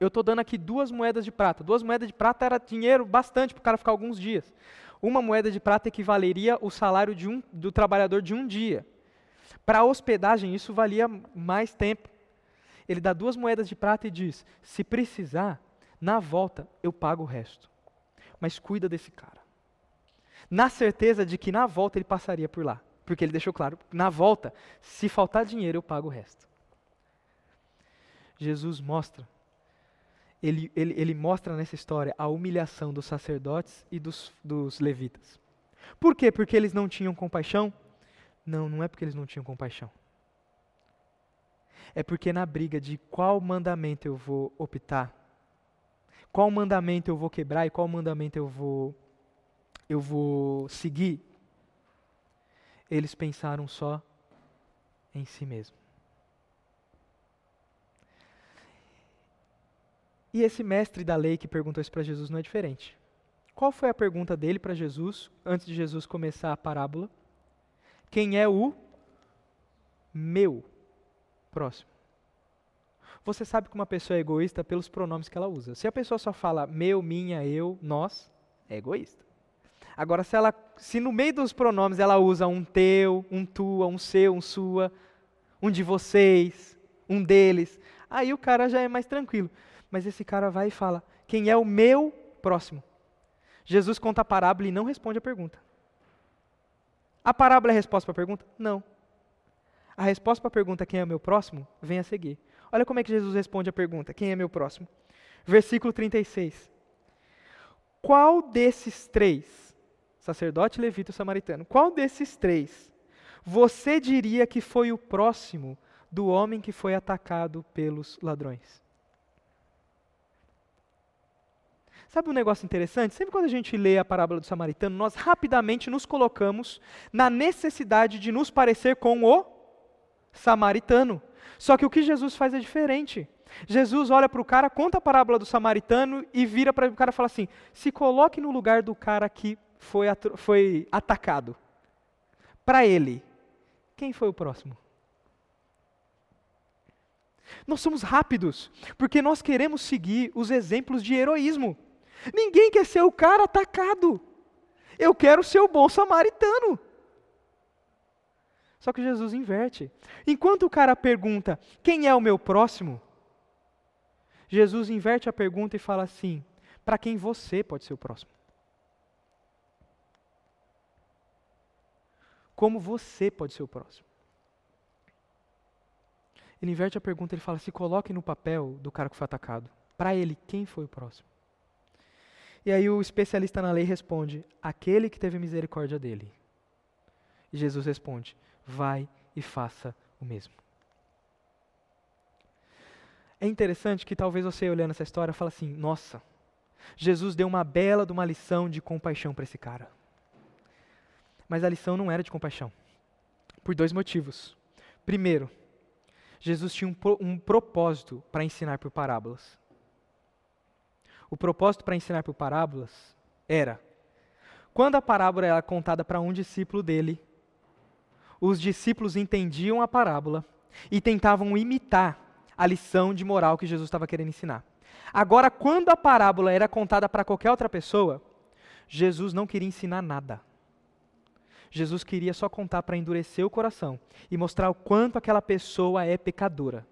eu estou dando aqui duas moedas de prata. Duas moedas de prata era dinheiro bastante para o cara ficar alguns dias. Uma moeda de prata equivaleria o salário um, do trabalhador de um dia. Para hospedagem, isso valia mais tempo. Ele dá duas moedas de prata e diz: se precisar, na volta eu pago o resto. Mas cuida desse cara. Na certeza de que na volta ele passaria por lá. Porque ele deixou claro: na volta, se faltar dinheiro, eu pago o resto. Jesus mostra ele, ele, ele mostra nessa história a humilhação dos sacerdotes e dos, dos levitas. Por quê? Porque eles não tinham compaixão? Não, não é porque eles não tinham compaixão. É porque na briga de qual mandamento eu vou optar, qual mandamento eu vou quebrar e qual mandamento eu vou eu vou seguir, eles pensaram só em si mesmo. E esse mestre da lei que perguntou isso para Jesus não é diferente. Qual foi a pergunta dele para Jesus, antes de Jesus começar a parábola? Quem é o meu próximo? Você sabe que uma pessoa é egoísta pelos pronomes que ela usa. Se a pessoa só fala meu, minha, eu, nós, é egoísta. Agora, se, ela, se no meio dos pronomes ela usa um teu, um tua, um seu, um sua, um de vocês, um deles, aí o cara já é mais tranquilo mas esse cara vai e fala: Quem é o meu próximo? Jesus conta a parábola e não responde a pergunta. A parábola é a resposta para a pergunta? Não. A resposta para a pergunta, quem é o meu próximo, vem a seguir. Olha como é que Jesus responde a pergunta, quem é meu próximo? Versículo 36. Qual desses três, sacerdote, levita e samaritano, qual desses três você diria que foi o próximo do homem que foi atacado pelos ladrões? Sabe um negócio interessante? Sempre quando a gente lê a parábola do samaritano, nós rapidamente nos colocamos na necessidade de nos parecer com o samaritano. Só que o que Jesus faz é diferente. Jesus olha para o cara, conta a parábola do samaritano e vira para o cara e fala assim: se coloque no lugar do cara que foi, foi atacado. Para ele, quem foi o próximo? Nós somos rápidos, porque nós queremos seguir os exemplos de heroísmo. Ninguém quer ser o cara atacado. Eu quero ser o bom samaritano. Só que Jesus inverte. Enquanto o cara pergunta: Quem é o meu próximo? Jesus inverte a pergunta e fala assim: Para quem você pode ser o próximo? Como você pode ser o próximo? Ele inverte a pergunta e fala: Se coloque no papel do cara que foi atacado. Para ele, quem foi o próximo? E aí o especialista na lei responde: aquele que teve misericórdia dele. E Jesus responde: vai e faça o mesmo. É interessante que talvez você olhando essa história fale assim: nossa, Jesus deu uma bela de uma lição de compaixão para esse cara. Mas a lição não era de compaixão. Por dois motivos. Primeiro, Jesus tinha um, um propósito para ensinar por parábolas. O propósito para ensinar por parábolas era: quando a parábola era contada para um discípulo dele, os discípulos entendiam a parábola e tentavam imitar a lição de moral que Jesus estava querendo ensinar. Agora, quando a parábola era contada para qualquer outra pessoa, Jesus não queria ensinar nada. Jesus queria só contar para endurecer o coração e mostrar o quanto aquela pessoa é pecadora.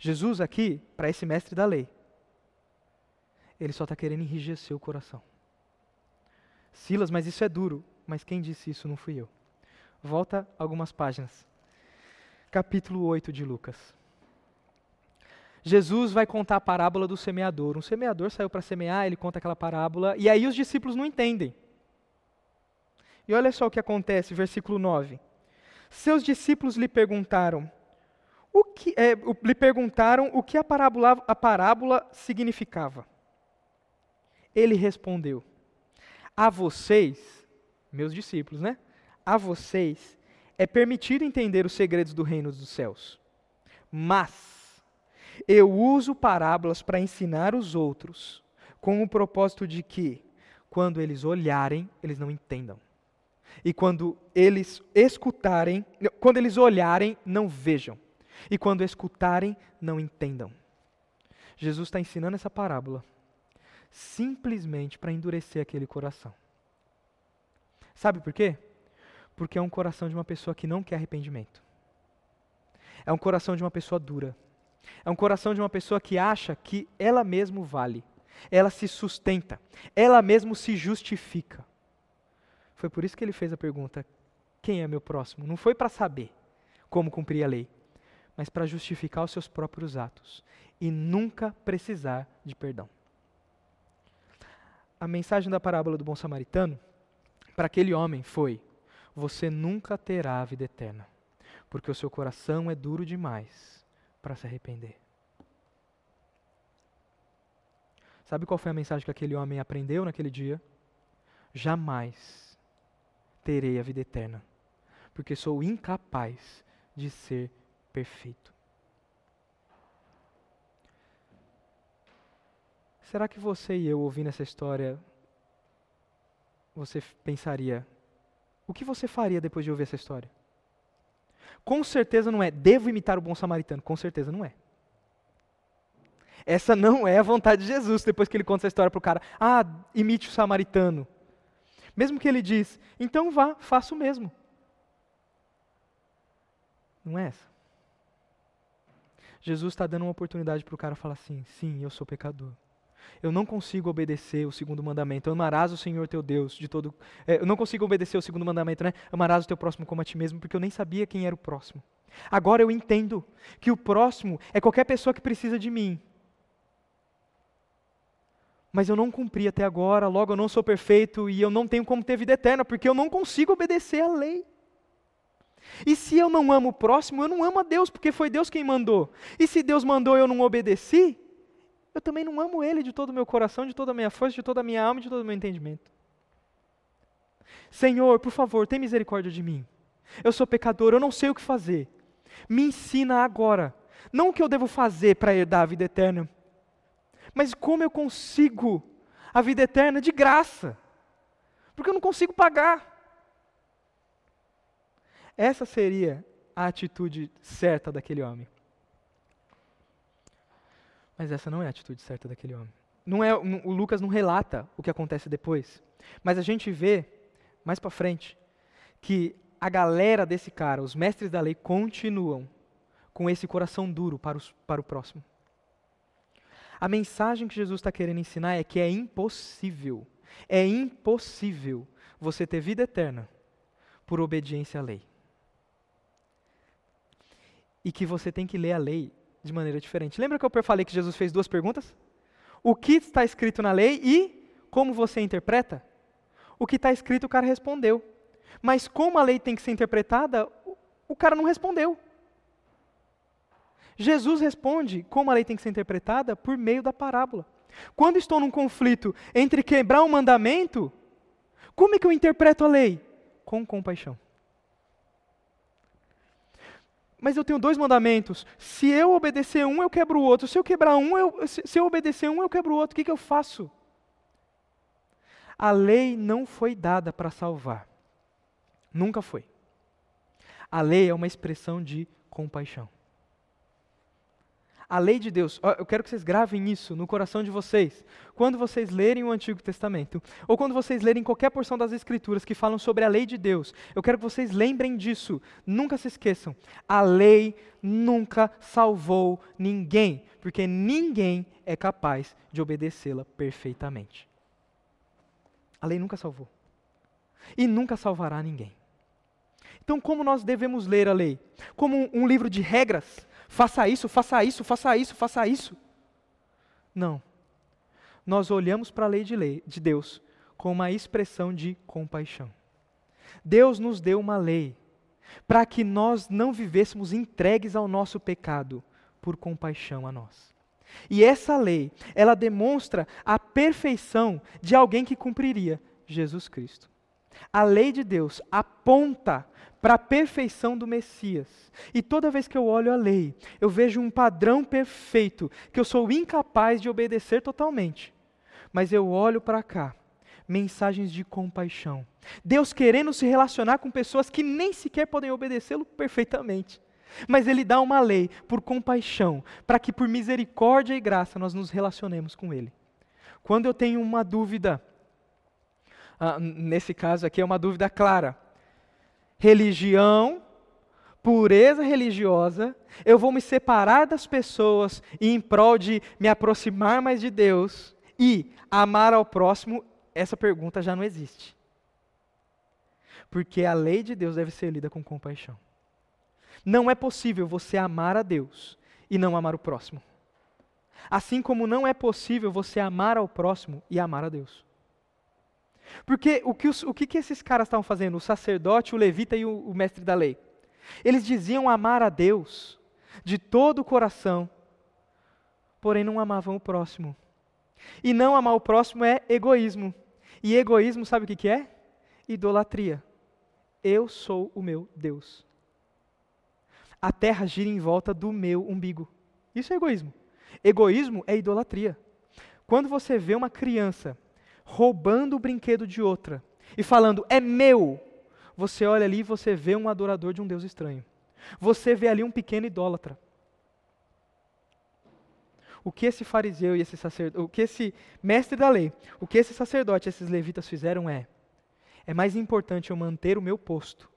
Jesus, aqui, para esse mestre da lei, ele só está querendo enrijecer o coração. Silas, mas isso é duro. Mas quem disse isso não fui eu. Volta algumas páginas. Capítulo 8 de Lucas. Jesus vai contar a parábola do semeador. Um semeador saiu para semear, ele conta aquela parábola, e aí os discípulos não entendem. E olha só o que acontece, versículo 9. Seus discípulos lhe perguntaram: o que, é, lhe perguntaram o que a parábola, a parábola significava. Ele respondeu: A vocês, meus discípulos, né? a vocês é permitido entender os segredos do reino dos céus. Mas eu uso parábolas para ensinar os outros, com o propósito de que, quando eles olharem, eles não entendam. E quando eles escutarem, quando eles olharem, não vejam. E quando escutarem, não entendam. Jesus está ensinando essa parábola simplesmente para endurecer aquele coração. Sabe por quê? Porque é um coração de uma pessoa que não quer arrependimento. É um coração de uma pessoa dura. É um coração de uma pessoa que acha que ela mesma vale. Ela se sustenta. Ela mesma se justifica. Foi por isso que ele fez a pergunta: quem é meu próximo? Não foi para saber como cumprir a lei, mas para justificar os seus próprios atos e nunca precisar de perdão. A mensagem da parábola do bom samaritano para aquele homem foi: Você nunca terá a vida eterna, porque o seu coração é duro demais para se arrepender. Sabe qual foi a mensagem que aquele homem aprendeu naquele dia? Jamais terei a vida eterna, porque sou incapaz de ser perfeito. Será que você e eu, ouvindo essa história, você pensaria: o que você faria depois de ouvir essa história? Com certeza não é, devo imitar o bom samaritano. Com certeza não é. Essa não é a vontade de Jesus, depois que ele conta essa história para o cara. Ah, imite o samaritano. Mesmo que ele diz, então vá, faça o mesmo. Não é essa. Jesus está dando uma oportunidade para o cara falar assim: sim, eu sou pecador. Eu não consigo obedecer o segundo mandamento. Amarás o Senhor teu Deus de todo. É, eu não consigo obedecer o segundo mandamento, né? Amarás o teu próximo como a ti mesmo, porque eu nem sabia quem era o próximo. Agora eu entendo que o próximo é qualquer pessoa que precisa de mim. Mas eu não cumpri até agora, logo eu não sou perfeito e eu não tenho como ter vida eterna, porque eu não consigo obedecer a lei. E se eu não amo o próximo, eu não amo a Deus, porque foi Deus quem mandou. E se Deus mandou e eu não obedeci, eu também não amo Ele de todo o meu coração, de toda a minha força, de toda a minha alma de todo o meu entendimento. Senhor, por favor, tem misericórdia de mim. Eu sou pecador, eu não sei o que fazer. Me ensina agora. Não o que eu devo fazer para herdar a vida eterna, mas como eu consigo a vida eterna de graça. Porque eu não consigo pagar. Essa seria a atitude certa daquele homem. Mas essa não é a atitude certa daquele homem. Não é, o Lucas não relata o que acontece depois. Mas a gente vê, mais para frente, que a galera desse cara, os mestres da lei, continuam com esse coração duro para, os, para o próximo. A mensagem que Jesus está querendo ensinar é que é impossível, é impossível você ter vida eterna por obediência à lei. E que você tem que ler a lei de maneira diferente. Lembra que eu falei que Jesus fez duas perguntas? O que está escrito na lei e como você interpreta? O que está escrito o cara respondeu. Mas como a lei tem que ser interpretada, o cara não respondeu. Jesus responde como a lei tem que ser interpretada por meio da parábola. Quando estou num conflito entre quebrar um mandamento, como é que eu interpreto a lei? Com compaixão. Mas eu tenho dois mandamentos. Se eu obedecer um, eu quebro o outro. Se eu quebrar um, eu, se eu obedecer um, eu quebro o outro. O que, que eu faço? A lei não foi dada para salvar. Nunca foi. A lei é uma expressão de compaixão. A lei de Deus, eu quero que vocês gravem isso no coração de vocês. Quando vocês lerem o Antigo Testamento, ou quando vocês lerem qualquer porção das Escrituras que falam sobre a lei de Deus, eu quero que vocês lembrem disso. Nunca se esqueçam. A lei nunca salvou ninguém, porque ninguém é capaz de obedecê-la perfeitamente. A lei nunca salvou. E nunca salvará ninguém. Então, como nós devemos ler a lei? Como um livro de regras faça isso, faça isso, faça isso, faça isso. Não. Nós olhamos para a lei de, lei de Deus com uma expressão de compaixão. Deus nos deu uma lei para que nós não vivêssemos entregues ao nosso pecado por compaixão a nós. E essa lei, ela demonstra a perfeição de alguém que cumpriria Jesus Cristo. A lei de Deus aponta para a perfeição do Messias. E toda vez que eu olho a lei, eu vejo um padrão perfeito que eu sou incapaz de obedecer totalmente. Mas eu olho para cá, mensagens de compaixão. Deus querendo se relacionar com pessoas que nem sequer podem obedecê-lo perfeitamente. Mas Ele dá uma lei por compaixão, para que por misericórdia e graça nós nos relacionemos com Ele. Quando eu tenho uma dúvida, ah, nesse caso aqui é uma dúvida clara, religião, pureza religiosa, eu vou me separar das pessoas em prol de me aproximar mais de Deus e amar ao próximo, essa pergunta já não existe. Porque a lei de Deus deve ser lida com compaixão. Não é possível você amar a Deus e não amar o próximo. Assim como não é possível você amar ao próximo e amar a Deus. Porque o que, os, o que, que esses caras estavam fazendo? O sacerdote, o levita e o, o mestre da lei. Eles diziam amar a Deus de todo o coração, porém não amavam o próximo. E não amar o próximo é egoísmo. E egoísmo, sabe o que, que é? Idolatria. Eu sou o meu Deus. A terra gira em volta do meu umbigo. Isso é egoísmo. Egoísmo é idolatria. Quando você vê uma criança roubando o brinquedo de outra e falando, é meu, você olha ali e você vê um adorador de um Deus estranho. Você vê ali um pequeno idólatra. O que esse fariseu e esse sacerdote, o que esse mestre da lei, o que esse sacerdote e esses levitas fizeram é: é mais importante eu manter o meu posto,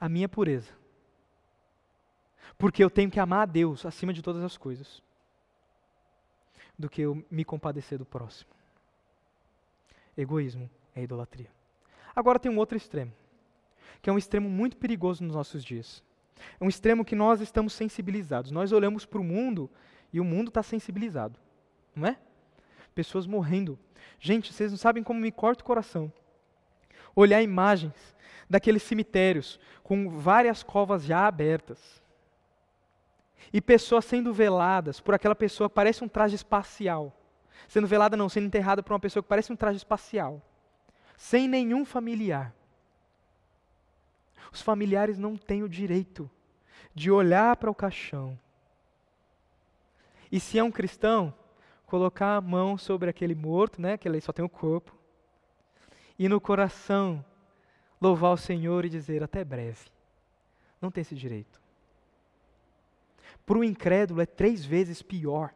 a minha pureza, porque eu tenho que amar a Deus acima de todas as coisas, do que eu me compadecer do próximo. Egoísmo é idolatria. Agora tem um outro extremo, que é um extremo muito perigoso nos nossos dias. É um extremo que nós estamos sensibilizados. Nós olhamos para o mundo e o mundo está sensibilizado, não é? Pessoas morrendo. Gente, vocês não sabem como me corta o coração. Olhar imagens daqueles cemitérios com várias covas já abertas. E pessoas sendo veladas por aquela pessoa parece um traje espacial. Sendo velada não, sendo enterrada por uma pessoa que parece um traje espacial. Sem nenhum familiar. Os familiares não têm o direito de olhar para o caixão. E se é um cristão, colocar a mão sobre aquele morto, né, que ele só tem o corpo, e no coração louvar o Senhor e dizer até breve. Não tem esse direito. Para o incrédulo é três vezes pior.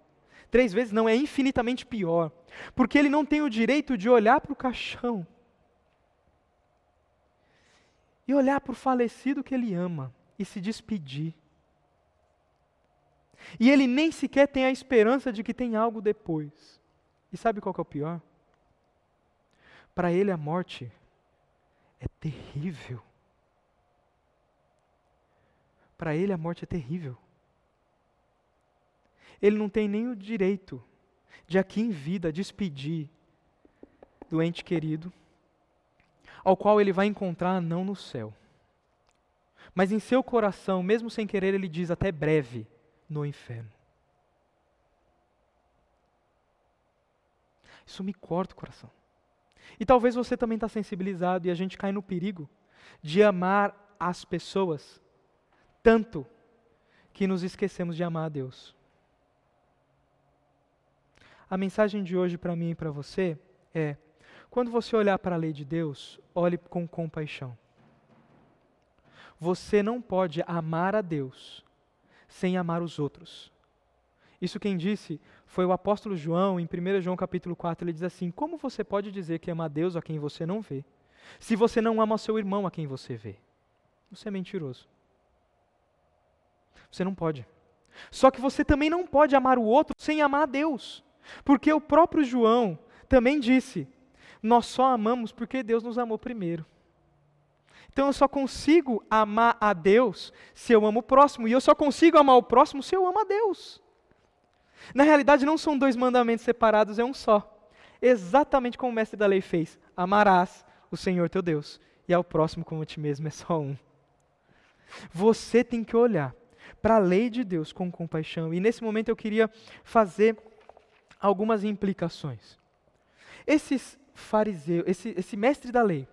Três vezes não, é infinitamente pior. Porque ele não tem o direito de olhar para o caixão e olhar para o falecido que ele ama e se despedir. E ele nem sequer tem a esperança de que tem algo depois. E sabe qual é o pior? Para ele a morte é terrível. Para ele a morte é terrível ele não tem nem o direito de aqui em vida despedir do ente querido, ao qual ele vai encontrar não no céu. Mas em seu coração, mesmo sem querer, ele diz até breve no inferno. Isso me corta o coração. E talvez você também está sensibilizado e a gente cai no perigo de amar as pessoas tanto que nos esquecemos de amar a Deus. A mensagem de hoje para mim e para você é: quando você olhar para a lei de Deus, olhe com compaixão. Você não pode amar a Deus sem amar os outros. Isso quem disse foi o apóstolo João, em 1 João capítulo 4, ele diz assim: Como você pode dizer que ama a Deus a quem você não vê, se você não ama o seu irmão a quem você vê? Você é mentiroso. Você não pode. Só que você também não pode amar o outro sem amar a Deus. Porque o próprio João também disse: Nós só amamos porque Deus nos amou primeiro. Então eu só consigo amar a Deus se eu amo o próximo, e eu só consigo amar o próximo se eu amo a Deus. Na realidade, não são dois mandamentos separados, é um só. Exatamente como o mestre da lei fez: amarás o Senhor teu Deus, e ao próximo como a ti mesmo, é só um. Você tem que olhar para a lei de Deus com compaixão, e nesse momento eu queria fazer algumas implicações. Esses fariseus, esse, esse mestre da lei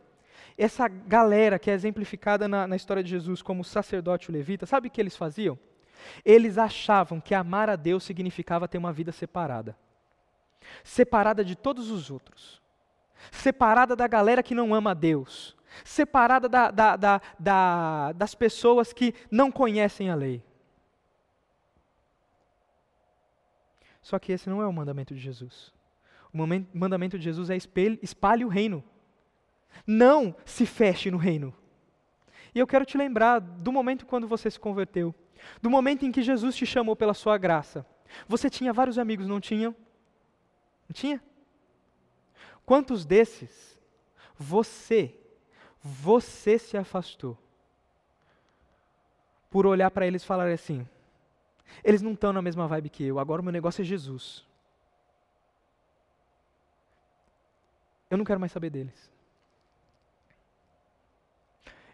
essa galera que é exemplificada na, na história de Jesus como sacerdote levita, sabe o que eles faziam? Eles achavam que amar a Deus significava ter uma vida separada separada de todos os outros, separada da galera que não ama a Deus, separada da, da, da, da, das pessoas que não conhecem a lei. Só que esse não é o mandamento de Jesus. O mandamento de Jesus é espalhe o reino. Não se feche no reino. E eu quero te lembrar do momento quando você se converteu, do momento em que Jesus te chamou pela sua graça. Você tinha vários amigos, não tinham? Não tinha? Quantos desses você, você se afastou por olhar para eles e falar assim: eles não estão na mesma vibe que eu, agora o meu negócio é Jesus. Eu não quero mais saber deles.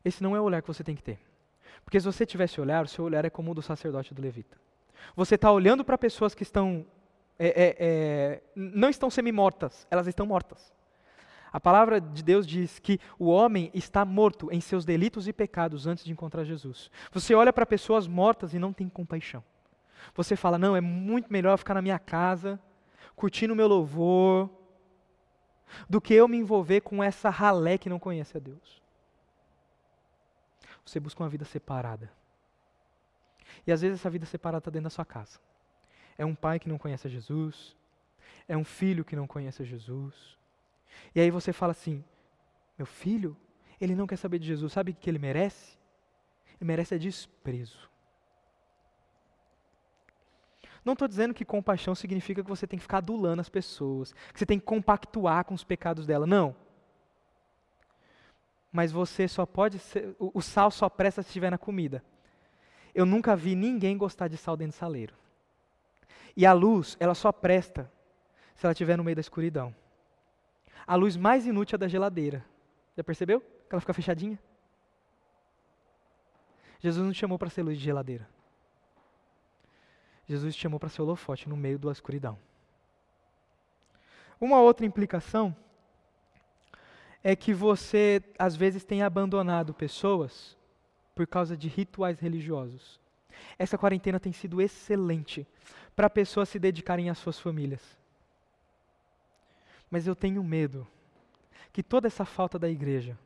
Esse não é o olhar que você tem que ter. Porque se você tivesse olhar, o seu olhar é como o do sacerdote do levita. Você está olhando para pessoas que estão é, é, é, não estão semi-mortas, elas estão mortas. A palavra de Deus diz que o homem está morto em seus delitos e pecados antes de encontrar Jesus. Você olha para pessoas mortas e não tem compaixão. Você fala: não, é muito melhor ficar na minha casa, curtindo o meu louvor, do que eu me envolver com essa ralé que não conhece a Deus. Você busca uma vida separada. E às vezes essa vida separada está dentro da sua casa. É um pai que não conhece a Jesus, é um filho que não conhece a Jesus. E aí você fala assim: meu filho, ele não quer saber de Jesus, sabe o que ele merece? Ele merece é desprezo. Não estou dizendo que compaixão significa que você tem que ficar adulando as pessoas, que você tem que compactuar com os pecados dela. Não. Mas você só pode ser. O, o sal só presta se estiver na comida. Eu nunca vi ninguém gostar de sal dentro do saleiro. E a luz, ela só presta se ela estiver no meio da escuridão. A luz mais inútil é da geladeira. Já percebeu? Que ela fica fechadinha. Jesus não chamou para ser luz de geladeira. Jesus chamou para ser holofote no meio da escuridão. Uma outra implicação é que você, às vezes, tem abandonado pessoas por causa de rituais religiosos. Essa quarentena tem sido excelente para pessoas se dedicarem às suas famílias. Mas eu tenho medo que toda essa falta da igreja,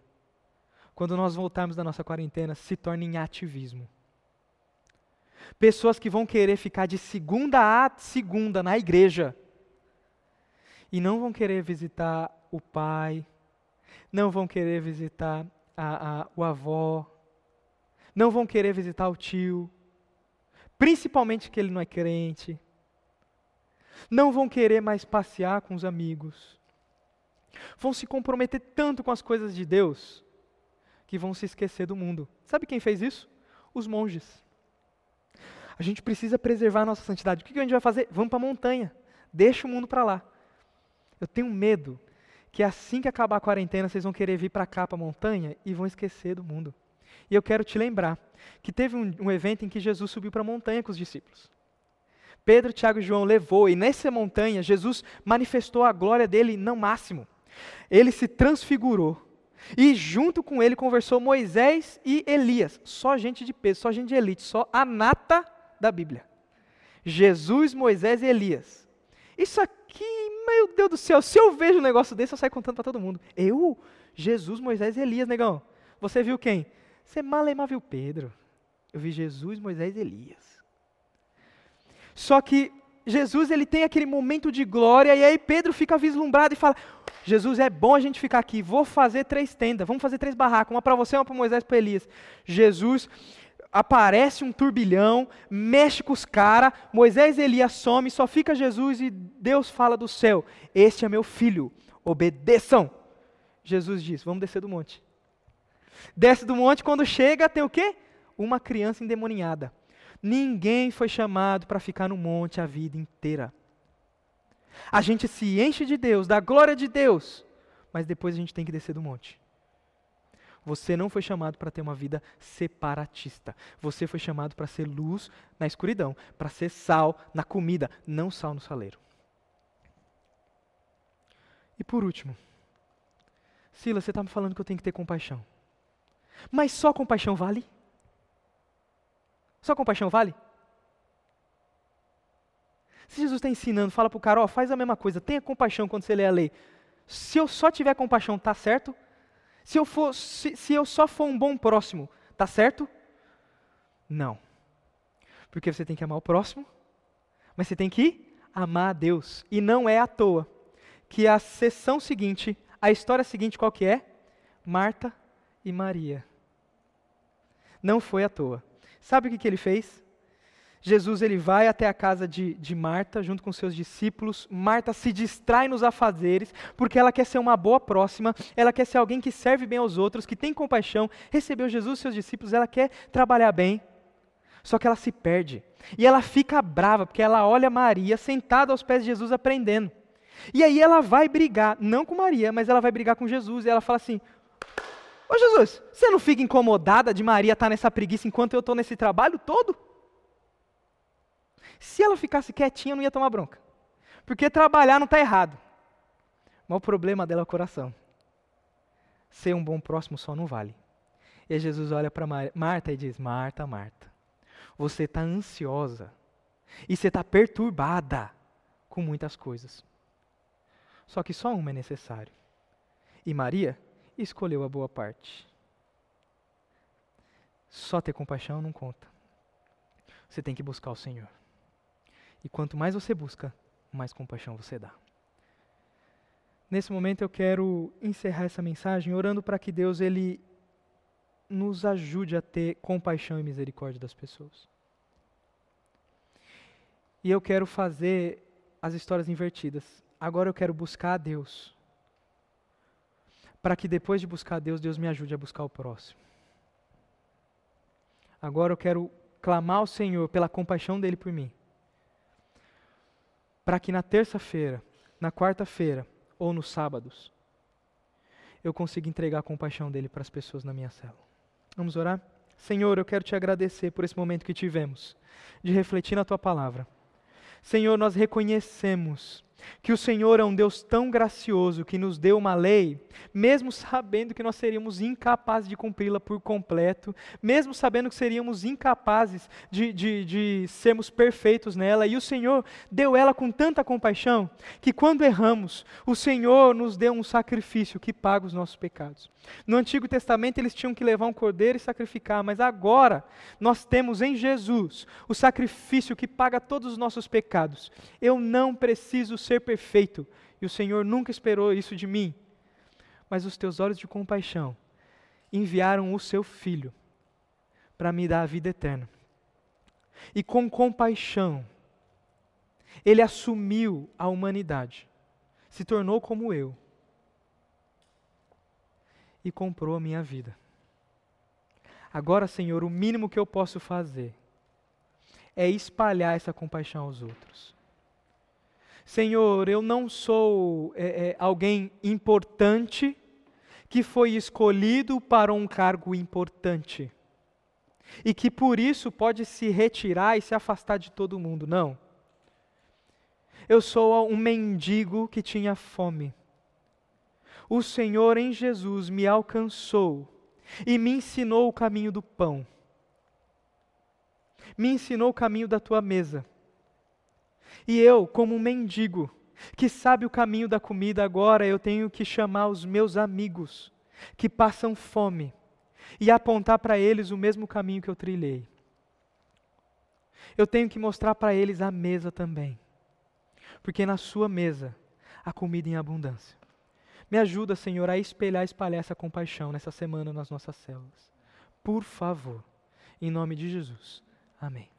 quando nós voltarmos da nossa quarentena, se torne em ativismo. Pessoas que vão querer ficar de segunda a segunda na igreja e não vão querer visitar o pai, não vão querer visitar a, a, o avó, não vão querer visitar o tio, principalmente que ele não é crente, não vão querer mais passear com os amigos, vão se comprometer tanto com as coisas de Deus, que vão se esquecer do mundo. Sabe quem fez isso? Os monges. A gente precisa preservar a nossa santidade. O que a gente vai fazer? Vamos para a montanha. Deixa o mundo para lá. Eu tenho medo que assim que acabar a quarentena, vocês vão querer vir para cá, para a montanha, e vão esquecer do mundo. E eu quero te lembrar que teve um, um evento em que Jesus subiu para a montanha com os discípulos. Pedro, Tiago e João levou, e nessa montanha Jesus manifestou a glória dele no máximo. Ele se transfigurou. E junto com ele conversou Moisés e Elias. Só gente de peso, só gente de elite, só a nata da Bíblia. Jesus, Moisés e Elias. Isso aqui, meu Deus do céu, se eu vejo um negócio desse, eu saio contando para todo mundo. Eu, Jesus, Moisés e Elias, negão. Você viu quem? Você malemar viu Pedro. Eu vi Jesus, Moisés e Elias. Só que Jesus ele tem aquele momento de glória e aí Pedro fica vislumbrado e fala: Jesus, é bom a gente ficar aqui. Vou fazer três tendas, vamos fazer três barracas, uma para você, uma para Moisés e para Elias. Jesus aparece um turbilhão, mexe com os caras, Moisés e Elias some, só fica Jesus e Deus fala do céu: Este é meu filho, obedeçam. Jesus diz: Vamos descer do monte. Desce do monte, quando chega, tem o quê? Uma criança endemoninhada. Ninguém foi chamado para ficar no monte a vida inteira. A gente se enche de Deus, da glória de Deus, mas depois a gente tem que descer do monte. Você não foi chamado para ter uma vida separatista. Você foi chamado para ser luz na escuridão, para ser sal na comida, não sal no saleiro. E por último, Silas, você está me falando que eu tenho que ter compaixão. Mas só compaixão vale? Só compaixão vale? Se Jesus está ensinando, fala para o cara, ó, faz a mesma coisa, tenha compaixão quando você lê a lei. Se eu só tiver compaixão, tá certo? Se eu, for, se, se eu só for um bom próximo, tá certo? Não. Porque você tem que amar o próximo, mas você tem que amar a Deus. E não é à toa que a sessão seguinte, a história seguinte qual que é? Marta e Maria. Não foi à toa. Sabe o que, que ele fez? Jesus ele vai até a casa de, de Marta, junto com seus discípulos. Marta se distrai nos afazeres, porque ela quer ser uma boa próxima, ela quer ser alguém que serve bem aos outros, que tem compaixão, recebeu Jesus e seus discípulos, ela quer trabalhar bem. Só que ela se perde. E ela fica brava, porque ela olha Maria sentada aos pés de Jesus aprendendo. E aí ela vai brigar, não com Maria, mas ela vai brigar com Jesus. E ela fala assim: Ô Jesus, você não fica incomodada de Maria estar nessa preguiça enquanto eu estou nesse trabalho todo? Se ela ficasse quietinha, não ia tomar bronca. Porque trabalhar não está errado. Mas o problema dela é o coração. Ser um bom próximo só não vale. E Jesus olha para Marta e diz: Marta, Marta, você está ansiosa e você está perturbada com muitas coisas. Só que só uma é necessário. E Maria escolheu a boa parte. Só ter compaixão não conta. Você tem que buscar o Senhor. E quanto mais você busca, mais compaixão você dá. Nesse momento eu quero encerrar essa mensagem orando para que Deus ele nos ajude a ter compaixão e misericórdia das pessoas. E eu quero fazer as histórias invertidas. Agora eu quero buscar a Deus. Para que depois de buscar a Deus, Deus me ajude a buscar o próximo. Agora eu quero clamar ao Senhor pela compaixão dele por mim para que na terça-feira, na quarta-feira ou nos sábados, eu consiga entregar a compaixão dele para as pessoas na minha cela. Vamos orar? Senhor, eu quero te agradecer por esse momento que tivemos de refletir na tua palavra. Senhor, nós reconhecemos que o Senhor é um Deus tão gracioso que nos deu uma lei, mesmo sabendo que nós seríamos incapazes de cumpri-la por completo, mesmo sabendo que seríamos incapazes de, de, de sermos perfeitos nela, e o Senhor deu ela com tanta compaixão que quando erramos, o Senhor nos deu um sacrifício que paga os nossos pecados. No Antigo Testamento eles tinham que levar um cordeiro e sacrificar, mas agora nós temos em Jesus o sacrifício que paga todos os nossos pecados. Eu não preciso ser perfeito, e o Senhor nunca esperou isso de mim. Mas os teus olhos de compaixão enviaram o seu filho para me dar a vida eterna. E com compaixão, ele assumiu a humanidade, se tornou como eu e comprou a minha vida. Agora, Senhor, o mínimo que eu posso fazer é espalhar essa compaixão aos outros. Senhor, eu não sou é, é, alguém importante que foi escolhido para um cargo importante e que por isso pode se retirar e se afastar de todo mundo. Não. Eu sou um mendigo que tinha fome. O Senhor em Jesus me alcançou e me ensinou o caminho do pão. Me ensinou o caminho da tua mesa e eu, como um mendigo, que sabe o caminho da comida, agora eu tenho que chamar os meus amigos que passam fome e apontar para eles o mesmo caminho que eu trilhei. Eu tenho que mostrar para eles a mesa também, porque na sua mesa há comida em abundância. Me ajuda, Senhor, a espelhar e espalhar essa compaixão nessa semana nas nossas células. Por favor, em nome de Jesus. Amém.